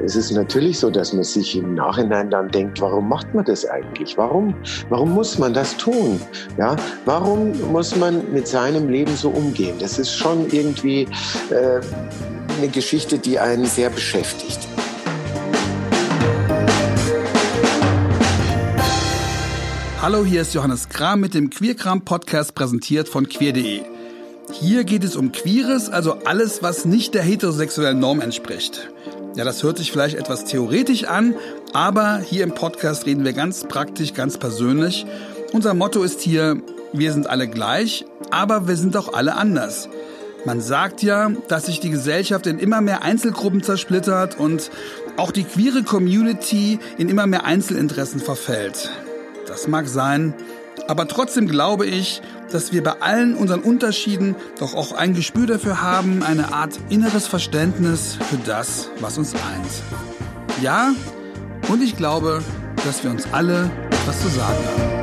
Es ist natürlich so, dass man sich im Nachhinein dann denkt, warum macht man das eigentlich? Warum, warum muss man das tun? Ja, warum muss man mit seinem Leben so umgehen? Das ist schon irgendwie äh, eine Geschichte, die einen sehr beschäftigt. Hallo, hier ist Johannes Kram mit dem Queerkram Podcast präsentiert von queer.de. Hier geht es um Queeres, also alles, was nicht der heterosexuellen Norm entspricht. Ja, das hört sich vielleicht etwas theoretisch an, aber hier im Podcast reden wir ganz praktisch, ganz persönlich. Unser Motto ist hier, wir sind alle gleich, aber wir sind auch alle anders. Man sagt ja, dass sich die Gesellschaft in immer mehr Einzelgruppen zersplittert und auch die queere Community in immer mehr Einzelinteressen verfällt. Das mag sein, aber trotzdem glaube ich, dass wir bei allen unseren Unterschieden doch auch ein Gespür dafür haben, eine Art inneres Verständnis für das, was uns eint. Ja, und ich glaube, dass wir uns alle etwas zu sagen haben.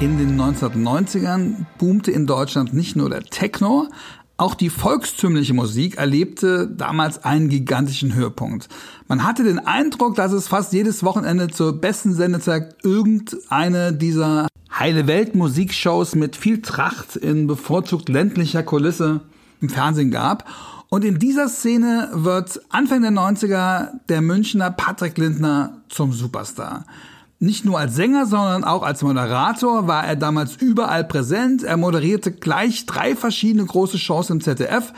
In den 1990ern boomte in Deutschland nicht nur der Techno, auch die volkstümliche Musik erlebte damals einen gigantischen Höhepunkt. Man hatte den Eindruck, dass es fast jedes Wochenende zur besten Sendezeit irgendeine dieser heile Welt Musikshows mit viel Tracht in bevorzugt ländlicher Kulisse im Fernsehen gab. Und in dieser Szene wird Anfang der 90er der Münchner Patrick Lindner zum Superstar. Nicht nur als Sänger, sondern auch als Moderator war er damals überall präsent. Er moderierte gleich drei verschiedene große Shows im ZDF.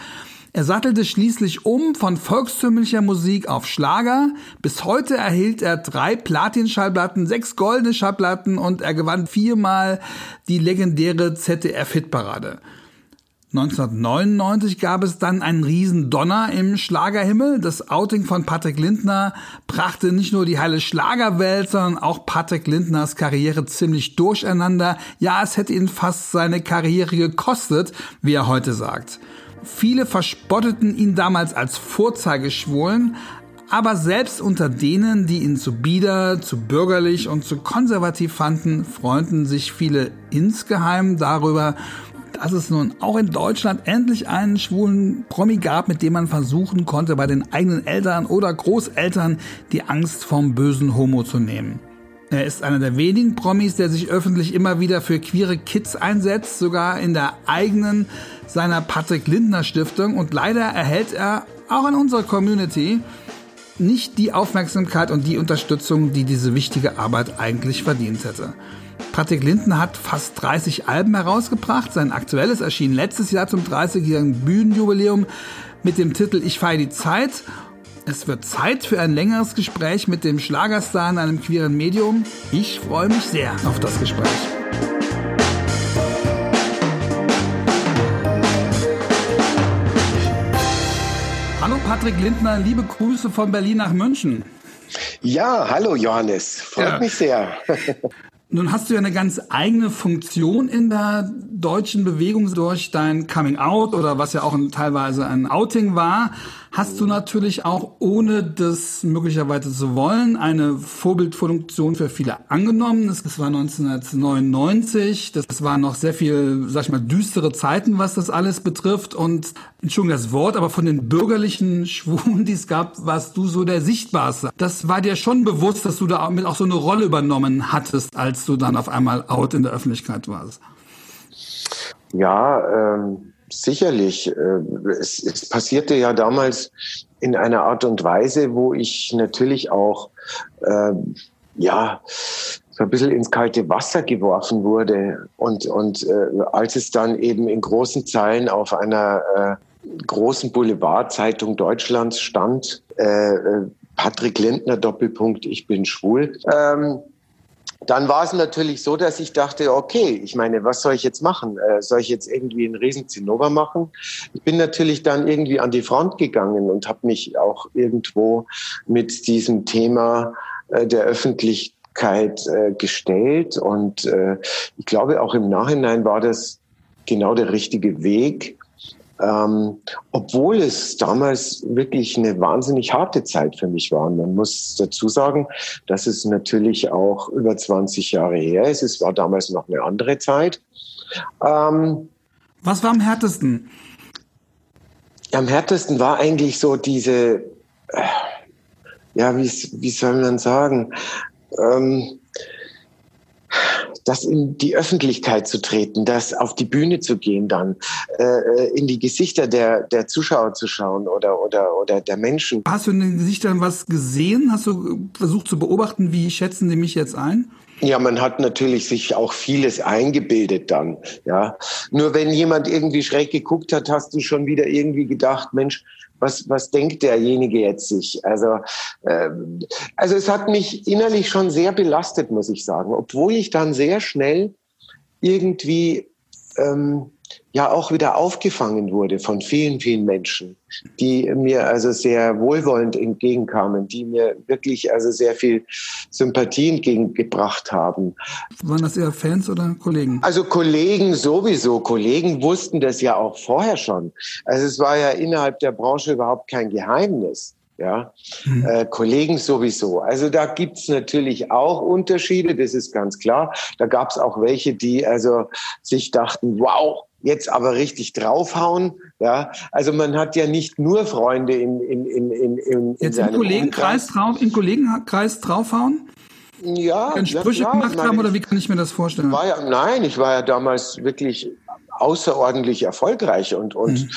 Er sattelte schließlich um von volkstümlicher Musik auf Schlager. Bis heute erhielt er drei Platin-Schallplatten, sechs goldene Schallplatten und er gewann viermal die legendäre ZDF-Hitparade. 1999 gab es dann einen riesen Donner im Schlagerhimmel. Das Outing von Patrick Lindner brachte nicht nur die heile Schlagerwelt, sondern auch Patrick Lindners Karriere ziemlich durcheinander. Ja, es hätte ihn fast seine Karriere gekostet, wie er heute sagt. Viele verspotteten ihn damals als Vorzeigeschwulen, aber selbst unter denen, die ihn zu bieder, zu bürgerlich und zu konservativ fanden, freuten sich viele insgeheim darüber, dass es nun auch in Deutschland endlich einen schwulen Promi gab, mit dem man versuchen konnte, bei den eigenen Eltern oder Großeltern die Angst vom bösen Homo zu nehmen. Er ist einer der wenigen Promis, der sich öffentlich immer wieder für queere Kids einsetzt, sogar in der eigenen seiner Patrick Lindner Stiftung und leider erhält er auch in unserer Community nicht die Aufmerksamkeit und die Unterstützung, die diese wichtige Arbeit eigentlich verdient hätte. Patrick Linden hat fast 30 Alben herausgebracht. Sein aktuelles erschien letztes Jahr zum 30-jährigen Bühnenjubiläum mit dem Titel Ich feiere die Zeit. Es wird Zeit für ein längeres Gespräch mit dem Schlagerstar in einem queeren Medium. Ich freue mich sehr auf das Gespräch. Hallo Patrick Lindner, liebe Grüße von Berlin nach München. Ja, hallo Johannes, freut ja. mich sehr. Nun hast du ja eine ganz eigene Funktion in der deutschen Bewegung durch dein Coming Out oder was ja auch teilweise ein Outing war hast du natürlich auch, ohne das möglicherweise zu wollen, eine Vorbildfunktion für viele angenommen. Das war 1999. Das waren noch sehr viel, sag ich mal, düstere Zeiten, was das alles betrifft. Und, Entschuldigung das Wort, aber von den bürgerlichen Schwulen, die es gab, warst du so der Sichtbarste. Das war dir schon bewusst, dass du da mit auch so eine Rolle übernommen hattest, als du dann auf einmal out in der Öffentlichkeit warst. Ja, ähm Sicherlich. Äh, es, es passierte ja damals in einer Art und Weise, wo ich natürlich auch, äh, ja, so ein bisschen ins kalte Wasser geworfen wurde. Und, und äh, als es dann eben in großen Zeilen auf einer äh, großen Boulevardzeitung Deutschlands stand, äh, äh Patrick Lindner Doppelpunkt, ich bin schwul, ähm, dann war es natürlich so, dass ich dachte, okay, ich meine, was soll ich jetzt machen? Äh, soll ich jetzt irgendwie einen riesen Zinnober machen? Ich bin natürlich dann irgendwie an die Front gegangen und habe mich auch irgendwo mit diesem Thema äh, der Öffentlichkeit äh, gestellt. Und äh, ich glaube, auch im Nachhinein war das genau der richtige Weg, ähm, obwohl es damals wirklich eine wahnsinnig harte Zeit für mich war. Und man muss dazu sagen, dass es natürlich auch über 20 Jahre her ist. Es war damals noch eine andere Zeit. Ähm, Was war am härtesten? am härtesten war eigentlich so diese, äh, ja, wie, wie soll man sagen, ähm, das in die Öffentlichkeit zu treten, das auf die Bühne zu gehen, dann äh, in die Gesichter der, der Zuschauer zu schauen oder, oder, oder der Menschen. Hast du in den Gesichtern was gesehen? Hast du versucht zu beobachten, wie schätzen die mich jetzt ein? Ja, man hat natürlich sich auch vieles eingebildet dann, ja. Nur wenn jemand irgendwie schräg geguckt hat, hast du schon wieder irgendwie gedacht, Mensch, was, was denkt derjenige jetzt sich? Also, ähm, also es hat mich innerlich schon sehr belastet, muss ich sagen, obwohl ich dann sehr schnell irgendwie ähm, ja auch wieder aufgefangen wurde von vielen, vielen Menschen, die mir also sehr wohlwollend entgegenkamen, die mir wirklich also sehr viel Sympathie entgegengebracht haben. Waren das eher Fans oder Kollegen? Also Kollegen sowieso. Kollegen wussten das ja auch vorher schon. Also es war ja innerhalb der Branche überhaupt kein Geheimnis ja, mhm. äh, Kollegen sowieso. Also da gibt's natürlich auch Unterschiede, das ist ganz klar. Da gab's auch welche, die also sich dachten, wow, jetzt aber richtig draufhauen. Ja, also man hat ja nicht nur Freunde in in in in, in jetzt im Kollegenkreis drauf, im Kollegenkreis draufhauen. Ja, Wenn Sprüche ja, gemacht haben oder wie kann ich mir das vorstellen? Ja, nein, ich war ja damals wirklich außerordentlich erfolgreich und, und mhm.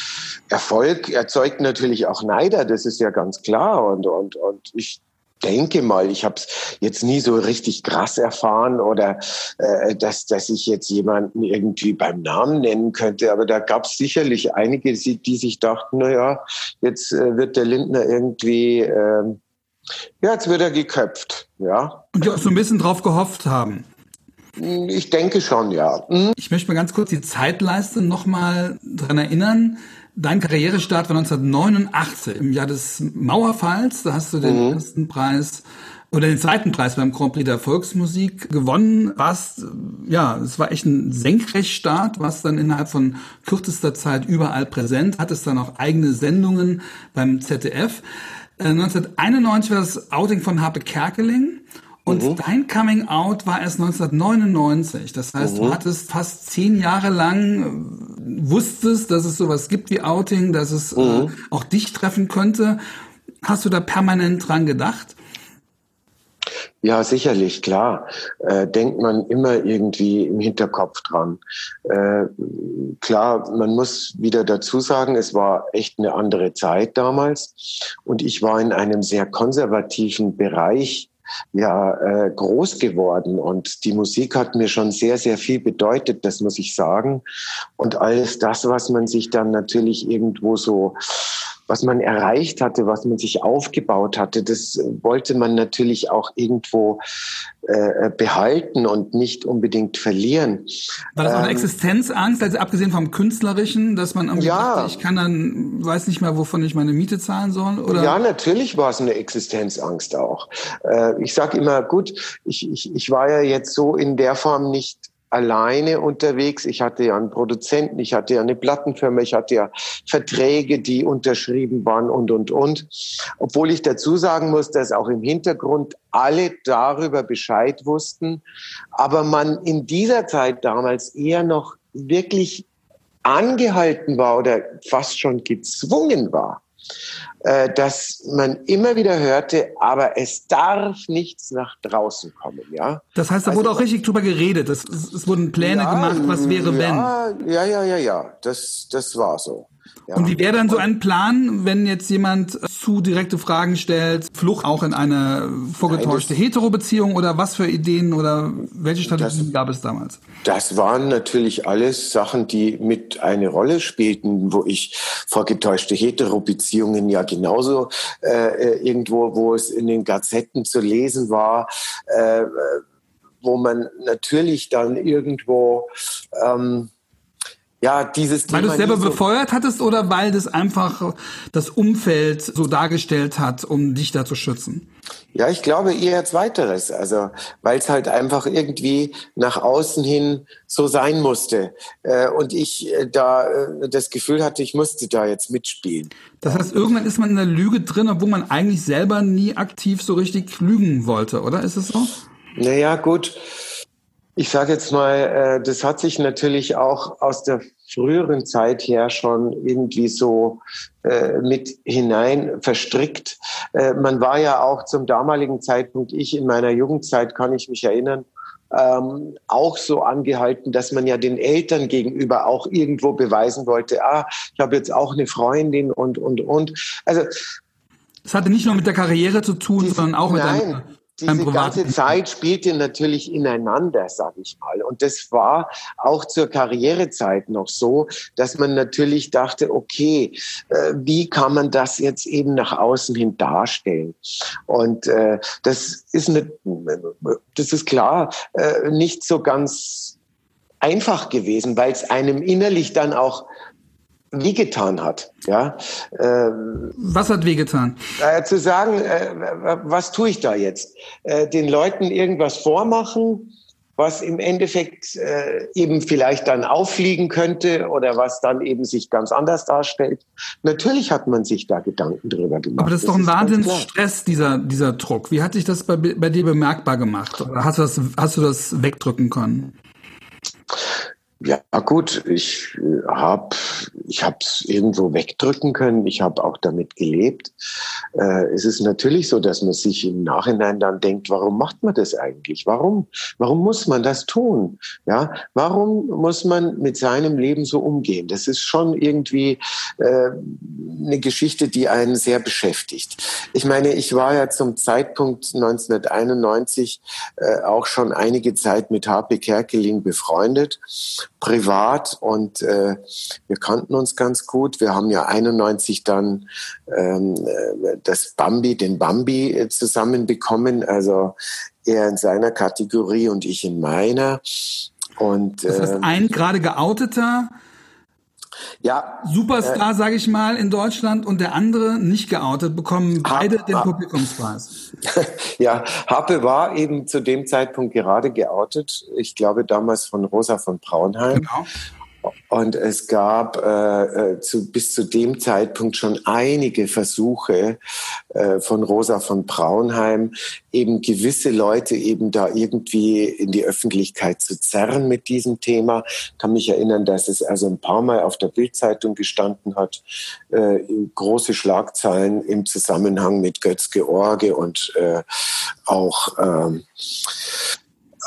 Erfolg erzeugt natürlich auch Neider, das ist ja ganz klar und, und, und ich denke mal, ich habe es jetzt nie so richtig krass erfahren oder äh, dass, dass ich jetzt jemanden irgendwie beim Namen nennen könnte. Aber da gab es sicherlich einige, die, sich dachten, na ja, jetzt äh, wird der Lindner irgendwie, äh, ja, jetzt wird er geköpft, ja. Und die auch so ein bisschen drauf gehofft haben. Ich denke schon, ja. Mhm. Ich möchte mal ganz kurz die Zeitleiste nochmal dran erinnern. Dein Karrierestart war 1989, im Jahr des Mauerfalls. Da hast du den mhm. ersten Preis oder den zweiten Preis beim Grand Prix der Volksmusik gewonnen. Warst, ja, es war echt ein Senkrechtstart, warst dann innerhalb von kürzester Zeit überall präsent, hattest dann auch eigene Sendungen beim ZDF. 1991 äh, war das Outing von Harpe Kerkeling und mhm. dein Coming Out war erst 1999. Das heißt, mhm. du hattest fast zehn Jahre lang äh, wusstest, dass es sowas gibt wie Outing, dass es äh, mhm. äh, auch dich treffen könnte. Hast du da permanent dran gedacht? Ja, sicherlich, klar. Äh, denkt man immer irgendwie im Hinterkopf dran. Äh, klar, man muss wieder dazu sagen, es war echt eine andere Zeit damals. Und ich war in einem sehr konservativen Bereich ja äh, groß geworden und die Musik hat mir schon sehr, sehr viel bedeutet, das muss ich sagen. Und alles das, was man sich dann natürlich irgendwo so was man erreicht hatte, was man sich aufgebaut hatte, das wollte man natürlich auch irgendwo äh, behalten und nicht unbedingt verlieren. War das auch eine ähm, Existenzangst, also abgesehen vom künstlerischen, dass man irgendwie ja, dachte, ich kann dann weiß nicht mehr, wovon ich meine Miete zahlen soll? Oder? Ja, natürlich war es eine Existenzangst auch. Äh, ich sage immer, gut, ich, ich, ich war ja jetzt so in der Form nicht alleine unterwegs. Ich hatte ja einen Produzenten, ich hatte ja eine Plattenfirma, ich hatte ja Verträge, die unterschrieben waren und, und, und. Obwohl ich dazu sagen muss, dass auch im Hintergrund alle darüber Bescheid wussten, aber man in dieser Zeit damals eher noch wirklich angehalten war oder fast schon gezwungen war, äh, dass man immer wieder hörte, aber es darf nichts nach draußen kommen, ja. Das heißt, da also, wurde auch richtig drüber geredet. Es, es wurden Pläne ja, gemacht, was wäre ja, wenn. Ja, ja, ja, ja. Das, das war so. Ja. Und wie wäre dann so ein Plan, wenn jetzt jemand zu direkte Fragen stellt, Flucht auch in eine vorgetäuschte Hetero-Beziehung oder was für Ideen oder welche Strategien das, gab es damals? Das waren natürlich alles Sachen, die mit eine Rolle spielten, wo ich vorgetäuschte Hetero-Beziehungen ja genauso äh, äh irgendwo, wo es in den Gazetten zu lesen war, äh, wo man natürlich dann irgendwo ähm, ja, dieses Thema. Weil du es selber so befeuert hattest oder weil das einfach das Umfeld so dargestellt hat, um dich da zu schützen? Ja, ich glaube eher zweiteres. Also, weil es halt einfach irgendwie nach außen hin so sein musste. Äh, und ich äh, da äh, das Gefühl hatte, ich musste da jetzt mitspielen. Das heißt, irgendwann ist man in der Lüge drin, obwohl man eigentlich selber nie aktiv so richtig lügen wollte, oder? Ist es so? Naja, gut. Ich sage jetzt mal, äh, das hat sich natürlich auch aus der früheren Zeit her schon irgendwie so äh, mit hinein verstrickt. Äh, man war ja auch zum damaligen Zeitpunkt, ich in meiner Jugendzeit kann ich mich erinnern, ähm, auch so angehalten, dass man ja den Eltern gegenüber auch irgendwo beweisen wollte, ah, ich habe jetzt auch eine Freundin und, und, und. Also es hatte nicht nur mit der Karriere zu tun, die, sondern auch mit nein, diese ganze Zeit spielte natürlich ineinander, sag ich mal. Und das war auch zur Karrierezeit noch so, dass man natürlich dachte, okay, äh, wie kann man das jetzt eben nach außen hin darstellen? Und äh, das ist eine, das ist klar äh, nicht so ganz einfach gewesen, weil es einem innerlich dann auch wehgetan hat. Ja, ähm, was hat wehgetan? Äh, zu sagen, äh, was tue ich da jetzt? Äh, den Leuten irgendwas vormachen, was im Endeffekt äh, eben vielleicht dann auffliegen könnte oder was dann eben sich ganz anders darstellt. Natürlich hat man sich da Gedanken drüber gemacht. Aber das ist doch ein Wahnsinnsstress, dieser, dieser Druck. Wie hat sich das bei, bei dir bemerkbar gemacht? Oder hast du das, hast du das wegdrücken können? Ja gut, ich äh, habe ich es irgendwo wegdrücken können. Ich habe auch damit gelebt. Äh, es ist natürlich so, dass man sich im Nachhinein dann denkt, warum macht man das eigentlich? Warum? Warum muss man das tun? Ja, warum muss man mit seinem Leben so umgehen? Das ist schon irgendwie äh, eine Geschichte, die einen sehr beschäftigt. Ich meine, ich war ja zum Zeitpunkt 1991 äh, auch schon einige Zeit mit HP Kerkeling befreundet privat und äh, wir kannten uns ganz gut. Wir haben ja 91 dann ähm, äh, das Bambi, den Bambi äh, zusammenbekommen, also er in seiner Kategorie und ich in meiner. Und, das heißt, ähm, ein gerade geouteter ja, Superstar, äh, sage ich mal, in Deutschland und der andere nicht geoutet, bekommen beide ha, den Publikumspreis. ja, Happe war eben zu dem Zeitpunkt gerade geoutet. Ich glaube damals von Rosa von Braunheim. Genau. Und es gab äh, äh, zu, bis zu dem Zeitpunkt schon einige Versuche äh, von Rosa von Braunheim, eben gewisse Leute eben da irgendwie in die Öffentlichkeit zu zerren mit diesem Thema. Ich kann mich erinnern, dass es also ein paar Mal auf der Bildzeitung gestanden hat, äh, große Schlagzeilen im Zusammenhang mit Götz George und äh, auch ähm,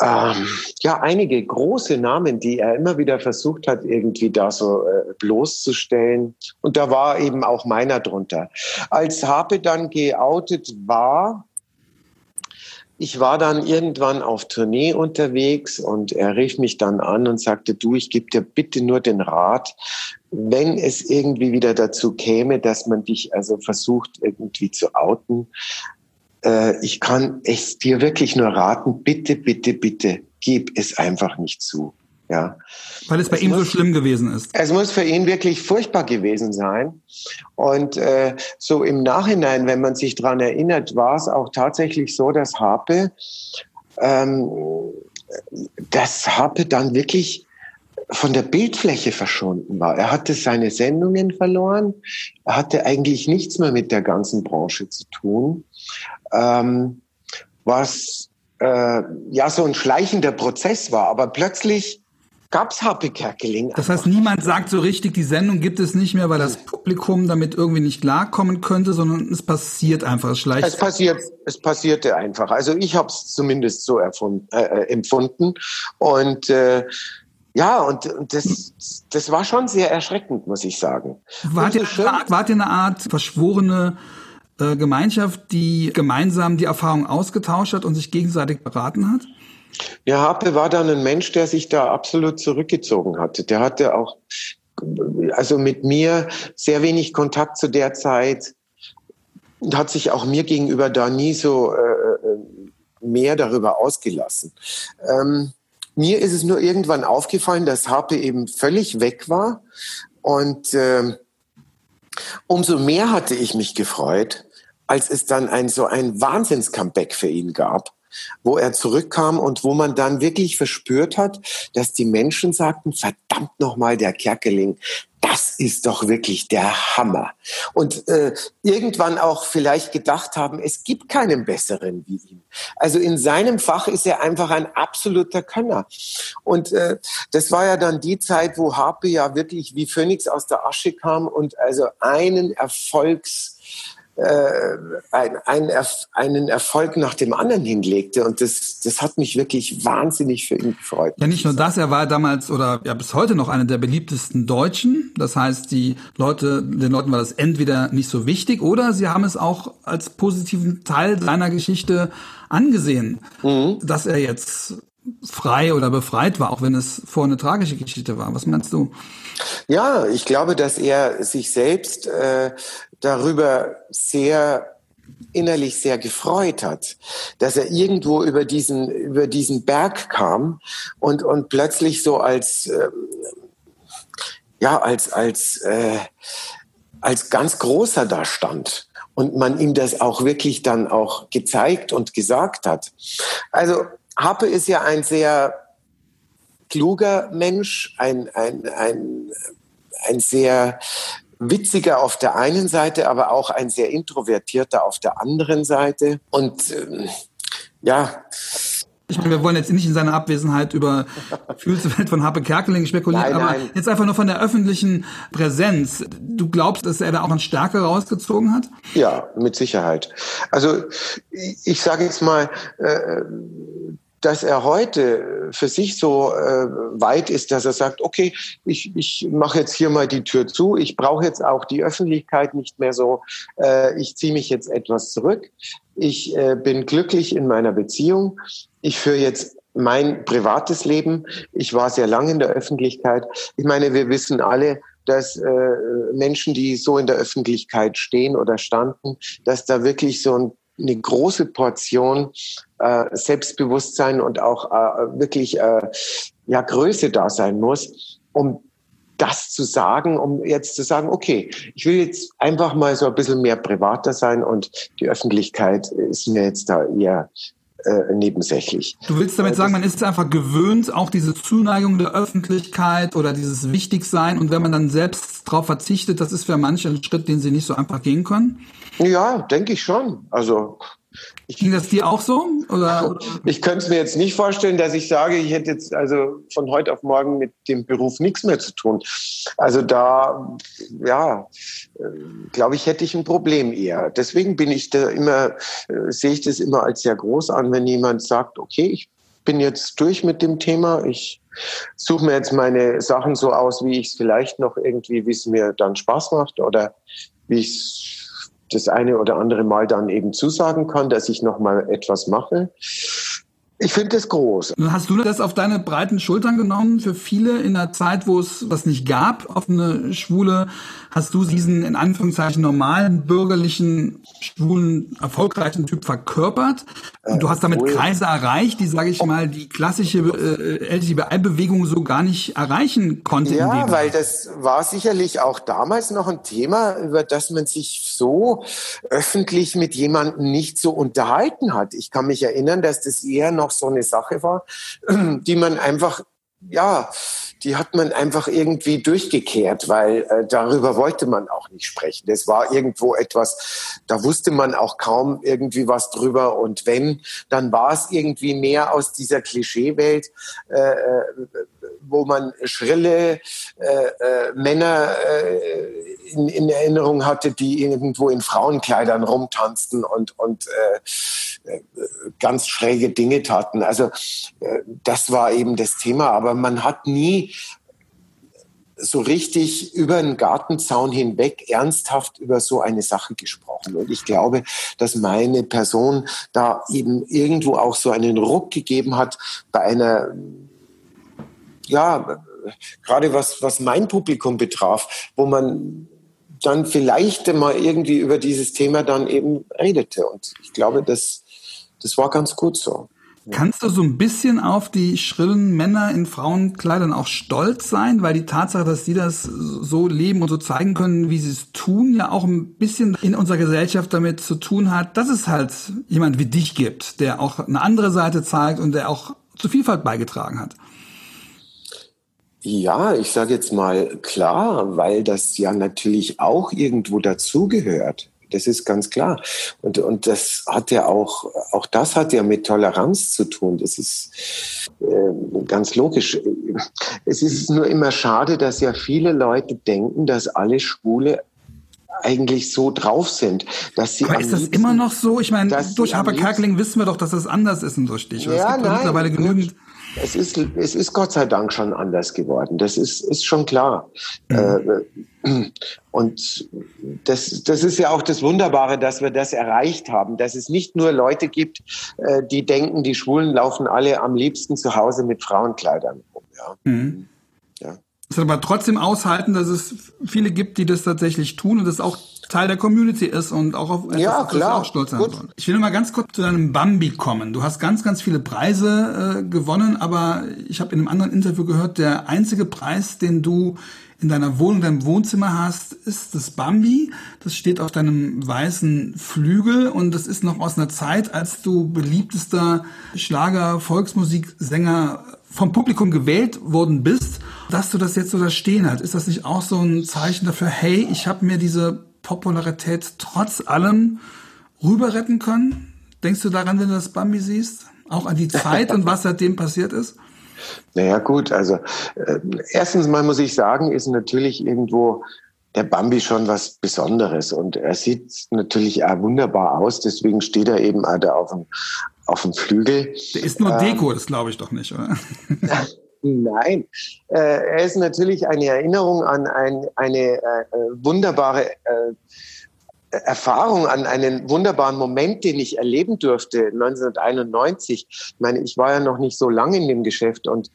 ähm, ja, einige große Namen, die er immer wieder versucht hat, irgendwie da so äh, bloßzustellen. Und da war eben auch meiner drunter. Als Harpe dann geoutet war, ich war dann irgendwann auf Tournee unterwegs und er rief mich dann an und sagte, du, ich gebe dir bitte nur den Rat, wenn es irgendwie wieder dazu käme, dass man dich also versucht irgendwie zu outen, äh, ich kann es dir wirklich nur raten, bitte, bitte, bitte, gib es einfach nicht zu. Ja. Weil es bei es ihm muss, so schlimm gewesen ist. Es muss für ihn wirklich furchtbar gewesen sein. Und äh, so im Nachhinein, wenn man sich dran erinnert, war es auch tatsächlich so, dass Harpe, ähm, dass Harpe dann wirklich von der Bildfläche verschwunden war. Er hatte seine Sendungen verloren. Er hatte eigentlich nichts mehr mit der ganzen Branche zu tun ähm, was äh, ja so ein schleichender Prozess war. Aber plötzlich gab's Happy Kerkeling. Das heißt, niemand sagt so richtig, die Sendung gibt es nicht mehr, weil das Publikum damit irgendwie nicht klarkommen könnte, sondern es passiert einfach, es schleicht. Es passiert, es passierte einfach. Also ich habe es zumindest so erfunden, äh, äh, empfunden und äh, ja, und, und das, das war schon sehr erschreckend, muss ich sagen. Wart ihr, so wart ihr eine Art verschworene äh, Gemeinschaft, die gemeinsam die Erfahrung ausgetauscht hat und sich gegenseitig beraten hat? Ja, Happe war dann ein Mensch, der sich da absolut zurückgezogen hatte. Der hatte auch, also mit mir sehr wenig Kontakt zu der Zeit und hat sich auch mir gegenüber da nie so äh, äh mehr darüber ausgelassen. Ähm, mir ist es nur irgendwann aufgefallen, dass Harpe eben völlig weg war und äh, umso mehr hatte ich mich gefreut, als es dann ein so ein Wahnsinns-Comeback für ihn gab, wo er zurückkam und wo man dann wirklich verspürt hat, dass die Menschen sagten, verdammt nochmal, der Kerkeling, das ist doch wirklich der Hammer. Und äh, irgendwann auch vielleicht gedacht haben, es gibt keinen besseren wie ihn. Also in seinem Fach ist er einfach ein absoluter Könner. Und äh, das war ja dann die Zeit, wo Harpe ja wirklich wie Phönix aus der Asche kam und also einen Erfolgs äh, ein, ein, einen Erfolg nach dem anderen hinlegte. Und das, das hat mich wirklich wahnsinnig für ihn gefreut. Ja, nicht nur das, er war damals oder ja bis heute noch einer der beliebtesten Deutschen. Das heißt, die Leute, den Leuten war das entweder nicht so wichtig oder sie haben es auch als positiven Teil seiner Geschichte angesehen, mhm. dass er jetzt frei oder befreit war, auch wenn es vor eine tragische Geschichte war. Was meinst du? Ja, ich glaube, dass er sich selbst äh, darüber sehr innerlich sehr gefreut hat, dass er irgendwo über diesen über diesen Berg kam und und plötzlich so als äh, ja als als äh, als ganz großer da stand und man ihm das auch wirklich dann auch gezeigt und gesagt hat. Also Happe ist ja ein sehr kluger Mensch, ein, ein, ein, ein sehr witziger auf der einen Seite, aber auch ein sehr introvertierter auf der anderen Seite. Und ähm, ja, ich meine, wir wollen jetzt nicht in seiner Abwesenheit über Gefühlswelt von Happe Kerkeling spekulieren, nein, aber nein. jetzt einfach nur von der öffentlichen Präsenz. Du glaubst, dass er da auch eine Stärke rausgezogen hat? Ja, mit Sicherheit. Also ich sage jetzt mal, äh, dass er heute für sich so äh, weit ist, dass er sagt, okay, ich, ich mache jetzt hier mal die Tür zu, ich brauche jetzt auch die Öffentlichkeit nicht mehr so, äh, ich ziehe mich jetzt etwas zurück, ich äh, bin glücklich in meiner Beziehung, ich führe jetzt mein privates Leben, ich war sehr lange in der Öffentlichkeit. Ich meine, wir wissen alle, dass äh, Menschen, die so in der Öffentlichkeit stehen oder standen, dass da wirklich so ein eine große Portion äh, Selbstbewusstsein und auch äh, wirklich äh, ja Größe da sein muss, um das zu sagen, um jetzt zu sagen, okay, ich will jetzt einfach mal so ein bisschen mehr privater sein und die Öffentlichkeit ist mir jetzt da eher äh, nebensächlich. Du willst damit sagen, man ist einfach gewöhnt, auch diese Zuneigung der Öffentlichkeit oder dieses Wichtigsein und wenn man dann selbst darauf verzichtet, das ist für manche ein Schritt, den sie nicht so einfach gehen können? Ja, denke ich schon. Also ich, Ging das dir auch so? Oder? Ich könnte es mir jetzt nicht vorstellen, dass ich sage, ich hätte jetzt also von heute auf morgen mit dem Beruf nichts mehr zu tun. Also da, ja, äh, glaube ich, hätte ich ein Problem eher. Deswegen bin ich da immer, äh, sehe ich das immer als sehr groß an, wenn jemand sagt, okay, ich bin jetzt durch mit dem Thema, ich suche mir jetzt meine Sachen so aus, wie ich es vielleicht noch irgendwie, wie es mir dann Spaß macht oder wie ich es das eine oder andere Mal dann eben zusagen kann, dass ich noch mal etwas mache. Ich finde es groß. Hast du das auf deine breiten Schultern genommen? Für viele in einer Zeit, wo es was nicht gab, auf eine schwule, hast du diesen in Anführungszeichen normalen, bürgerlichen, schwulen, erfolgreichen Typ verkörpert? Und du hast damit Kreise erreicht, die, sage ich mal, die klassische äh, LGBTI-Bewegung so gar nicht erreichen konnte. Ja, weil das war sicherlich auch damals noch ein Thema, über das man sich so öffentlich mit jemandem nicht so unterhalten hat. Ich kann mich erinnern, dass das eher noch so eine Sache war, die man einfach ja, die hat man einfach irgendwie durchgekehrt, weil äh, darüber wollte man auch nicht sprechen. Das war irgendwo etwas, da wusste man auch kaum irgendwie was drüber. Und wenn, dann war es irgendwie mehr aus dieser Klischeewelt, äh, äh wo man schrille äh, äh, Männer äh, in, in, Erinnerung hatte, die irgendwo in Frauenkleidern rumtanzten und, und äh, ganz schräge Dinge taten. Also das war eben das Thema. Aber man hat nie so richtig über den Gartenzaun hinweg ernsthaft über so eine Sache gesprochen. Und ich glaube, dass meine Person da eben irgendwo auch so einen Ruck gegeben hat bei einer ja, gerade was, was mein Publikum betraf, wo man dann vielleicht mal irgendwie über dieses Thema dann eben redete. Und ich glaube, das, das war ganz gut so. Kannst du so ein bisschen auf die schrillen Männer in Frauenkleidern auch stolz sein, weil die Tatsache, dass sie das so leben und so zeigen können, wie sie es tun, ja auch ein bisschen in unserer Gesellschaft damit zu tun hat, dass es halt jemand wie dich gibt, der auch eine andere Seite zeigt und der auch zu Vielfalt beigetragen hat? Ja, ich sage jetzt mal klar, weil das ja natürlich auch irgendwo dazugehört. Das ist ganz klar. Und, und das hat ja auch, auch das hat ja mit Toleranz zu tun. Das ist äh, ganz logisch. Es ist nur immer schade, dass ja viele Leute denken, dass alle Schwule eigentlich so drauf sind, dass sie. Aber ist das immer noch so? Ich meine, durch Haberkerkeling wissen wir doch, dass das anders ist in durch dich. Ja, es gibt nein, mittlerweile genügend. Es ist, es ist Gott sei Dank schon anders geworden. Das ist, ist schon klar. Mhm. Äh, und das, das ist ja auch das Wunderbare, dass wir das erreicht haben, dass es nicht nur Leute gibt, äh, die denken, die Schwulen laufen alle am liebsten zu Hause mit Frauenkleidern rum. Ja. Mhm. ja. Es aber trotzdem aushalten, dass es viele gibt, die das tatsächlich tun und das auch Teil der Community ist und auch auf etwas, ja, klar. auch stolz sein soll. Ich will mal ganz kurz zu deinem Bambi kommen. Du hast ganz, ganz viele Preise äh, gewonnen, aber ich habe in einem anderen Interview gehört, der einzige Preis, den du in deiner Wohnung, deinem Wohnzimmer hast, ist das Bambi. Das steht auf deinem weißen Flügel und das ist noch aus einer Zeit, als du beliebtester Schlager, Volksmusiksänger vom Publikum gewählt worden bist, dass du das jetzt so da stehen hast. Ist das nicht auch so ein Zeichen dafür, hey, ich habe mir diese Popularität trotz allem rüber retten können? Denkst du daran, wenn du das Bambi siehst? Auch an die Zeit und was seitdem passiert ist? Naja, gut, also äh, erstens mal muss ich sagen, ist natürlich irgendwo der Bambi schon was Besonderes und er sieht natürlich auch wunderbar aus, deswegen steht er eben auch da auf dem, auf dem Flügel. Der ist nur Deko, ähm, das glaube ich doch nicht, oder? Nein, äh, er ist natürlich eine Erinnerung an ein, eine äh, wunderbare äh, Erfahrung, an einen wunderbaren Moment, den ich erleben durfte 1991. Ich meine, ich war ja noch nicht so lange in dem Geschäft und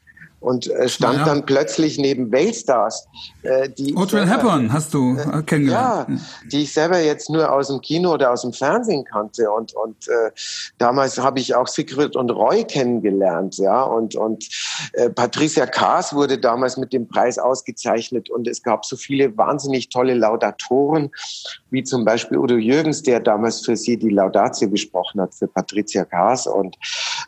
und äh, stand ja. dann plötzlich neben Weltstars. Äh, die Audrey Hepburn hast du äh, kennengelernt. Ja, die ich selber jetzt nur aus dem Kino oder aus dem Fernsehen kannte. Und, und äh, damals habe ich auch Sigrid und Roy kennengelernt. Ja, und, und äh, Patricia Kaas wurde damals mit dem Preis ausgezeichnet. Und es gab so viele wahnsinnig tolle Laudatoren, wie zum Beispiel Udo Jürgens, der damals für sie die Laudatio gesprochen hat, für Patricia Kaas. Und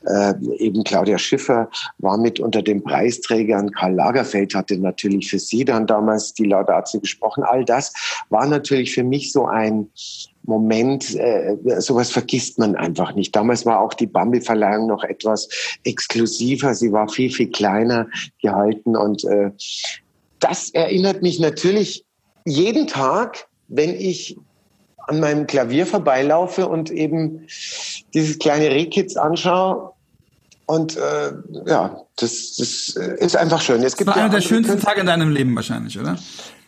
äh, eben Claudia Schiffer war mit unter dem Preis Preisträgern. Karl Lagerfeld hatte natürlich für Sie dann damals die Laudatio gesprochen. All das war natürlich für mich so ein Moment, äh, sowas vergisst man einfach nicht. Damals war auch die Bambi-Verleihung noch etwas exklusiver. Sie war viel, viel kleiner gehalten. Und äh, das erinnert mich natürlich jeden Tag, wenn ich an meinem Klavier vorbeilaufe und eben dieses kleine Rehkitz anschaue und äh, ja, das, das ist einfach schön. Es gibt das war ja einer der schönsten Künstler. Tage in deinem Leben wahrscheinlich, oder?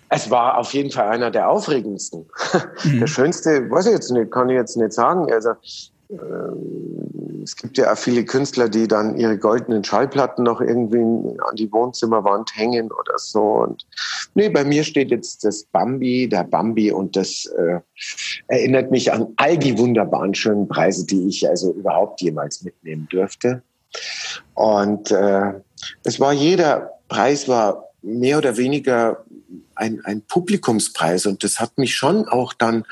Es war auf jeden Fall einer der aufregendsten. Mhm. Der schönste, weiß ich jetzt nicht, kann ich jetzt nicht sagen. Also äh, es gibt ja auch viele Künstler, die dann ihre goldenen Schallplatten noch irgendwie an die Wohnzimmerwand hängen oder so. Und nee, bei mir steht jetzt das Bambi, der Bambi, und das äh, erinnert mich an all die wunderbaren schönen Preise, die ich also überhaupt jemals mitnehmen dürfte. Und äh, es war jeder Preis war mehr oder weniger ein, ein Publikumspreis und das hat mich schon auch dann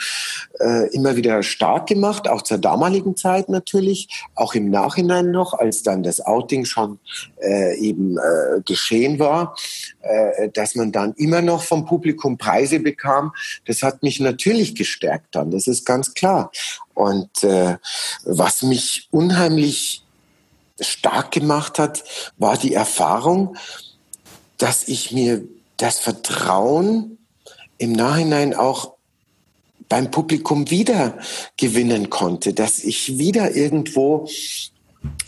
äh, immer wieder stark gemacht, auch zur damaligen Zeit natürlich, auch im Nachhinein noch, als dann das Outing schon äh, eben äh, geschehen war, äh, dass man dann immer noch vom Publikum Preise bekam. Das hat mich natürlich gestärkt dann, das ist ganz klar. Und äh, was mich unheimlich stark gemacht hat, war die Erfahrung, dass ich mir das Vertrauen im Nachhinein auch beim Publikum wieder gewinnen konnte, dass ich wieder irgendwo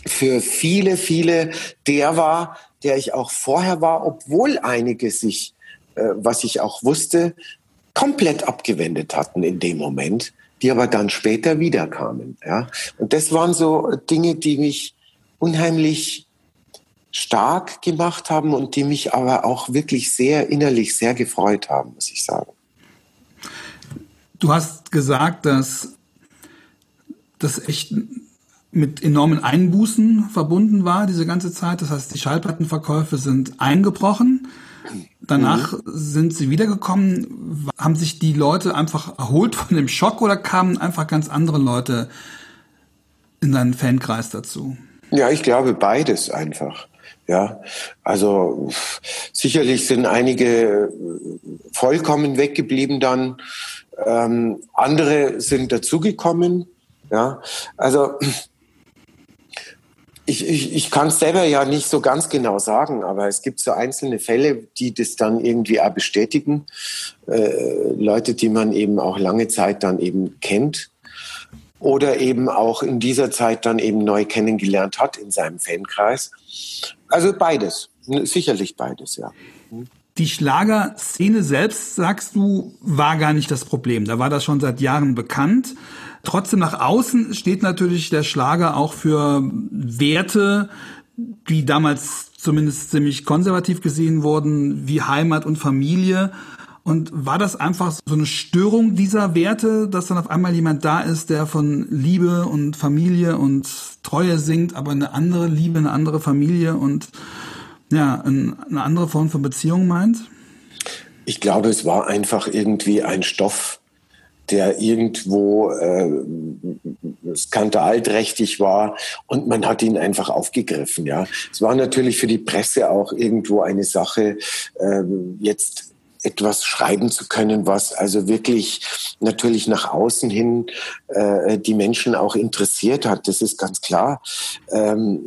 für viele, viele der war, der ich auch vorher war, obwohl einige sich, äh, was ich auch wusste, komplett abgewendet hatten in dem Moment, die aber dann später wiederkamen. Ja? Und das waren so Dinge, die mich unheimlich stark gemacht haben und die mich aber auch wirklich sehr innerlich sehr gefreut haben, muss ich sagen. Du hast gesagt, dass das echt mit enormen Einbußen verbunden war, diese ganze Zeit. Das heißt, die Schallplattenverkäufe sind eingebrochen. Danach mhm. sind sie wiedergekommen. Haben sich die Leute einfach erholt von dem Schock oder kamen einfach ganz andere Leute in deinen Fankreis dazu? Ja, ich glaube beides einfach. Ja, also sicherlich sind einige vollkommen weggeblieben dann. Ähm, andere sind dazugekommen. Ja, also ich, ich, ich kann es selber ja nicht so ganz genau sagen, aber es gibt so einzelne Fälle, die das dann irgendwie auch bestätigen. Äh, Leute, die man eben auch lange Zeit dann eben kennt oder eben auch in dieser Zeit dann eben neu kennengelernt hat in seinem Fankreis. Also beides, sicherlich beides, ja. Die Schlagerszene selbst, sagst du, war gar nicht das Problem. Da war das schon seit Jahren bekannt. Trotzdem nach außen steht natürlich der Schlager auch für Werte, die damals zumindest ziemlich konservativ gesehen wurden, wie Heimat und Familie. Und war das einfach so eine Störung dieser Werte, dass dann auf einmal jemand da ist, der von Liebe und Familie und Treue singt, aber eine andere Liebe, eine andere Familie und ja, eine andere Form von Beziehung meint? Ich glaube, es war einfach irgendwie ein Stoff, der irgendwo äh, skandalträchtig war und man hat ihn einfach aufgegriffen. Ja, es war natürlich für die Presse auch irgendwo eine Sache, äh, jetzt etwas schreiben zu können, was also wirklich natürlich nach außen hin äh, die Menschen auch interessiert hat. Das ist ganz klar. Ähm,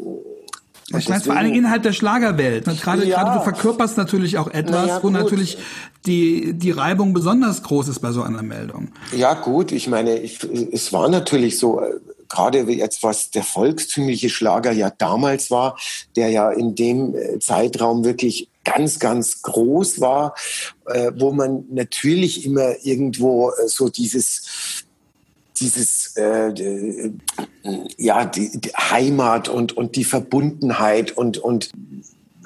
ich meine, vor allem innerhalb der Schlagerwelt. Gerade, ja. gerade du verkörperst natürlich auch etwas, ja, wo natürlich die, die Reibung besonders groß ist bei so einer Meldung. Ja, gut. Ich meine, ich, es war natürlich so, äh, gerade jetzt was der volkstümliche Schlager ja damals war, der ja in dem äh, Zeitraum wirklich ganz, ganz groß war, äh, wo man natürlich immer irgendwo äh, so dieses dieses äh, ja die, die Heimat und und die Verbundenheit und und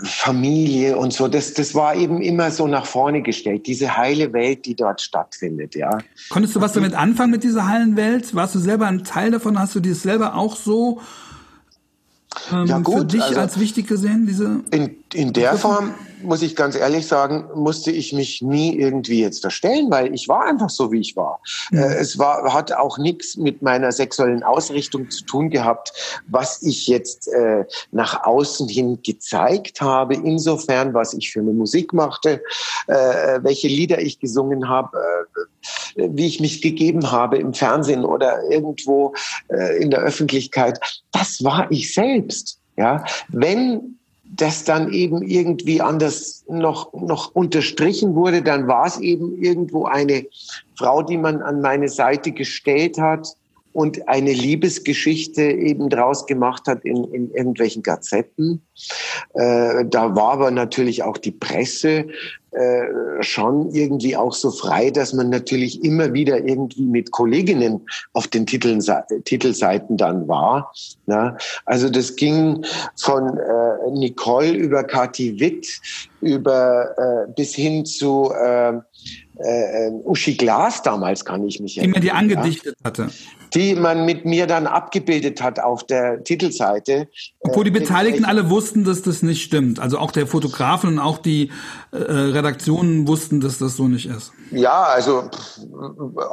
Familie und so, das, das war eben immer so nach vorne gestellt, diese heile Welt, die dort stattfindet, ja. Konntest du was damit anfangen mit dieser heilen Welt? Warst du selber ein Teil davon? Hast du dir selber auch so ähm, ja, gut, für dich also als wichtig gesehen, diese? In, in der Form, muss ich ganz ehrlich sagen, musste ich mich nie irgendwie jetzt verstellen, weil ich war einfach so, wie ich war. Mhm. es war, hat auch nichts mit meiner sexuellen Ausrichtung zu tun gehabt, was ich jetzt äh, nach außen hin gezeigt habe. Insofern, was ich für eine Musik machte, äh, welche Lieder ich gesungen habe, äh, wie ich mich gegeben habe im Fernsehen oder irgendwo äh, in der Öffentlichkeit. Das war ich selbst. Ja, wenn das dann eben irgendwie anders noch, noch unterstrichen wurde, dann war es eben irgendwo eine Frau, die man an meine Seite gestellt hat und eine Liebesgeschichte eben draus gemacht hat in, in irgendwelchen Gazetten. Äh, da war aber natürlich auch die Presse äh, schon irgendwie auch so frei, dass man natürlich immer wieder irgendwie mit Kolleginnen auf den Titeln, Titelseiten dann war. Ne? Also das ging von äh, Nicole über Kathi Witt über äh, bis hin zu äh, äh, Uschi Glas damals, kann ich mich erinnern. Die man die angedichtet ja. hatte die man mit mir dann abgebildet hat auf der Titelseite. Obwohl die äh, Beteiligten alle wussten, dass das nicht stimmt. Also auch der Fotografen und auch die äh, Redaktionen wussten, dass das so nicht ist. Ja, also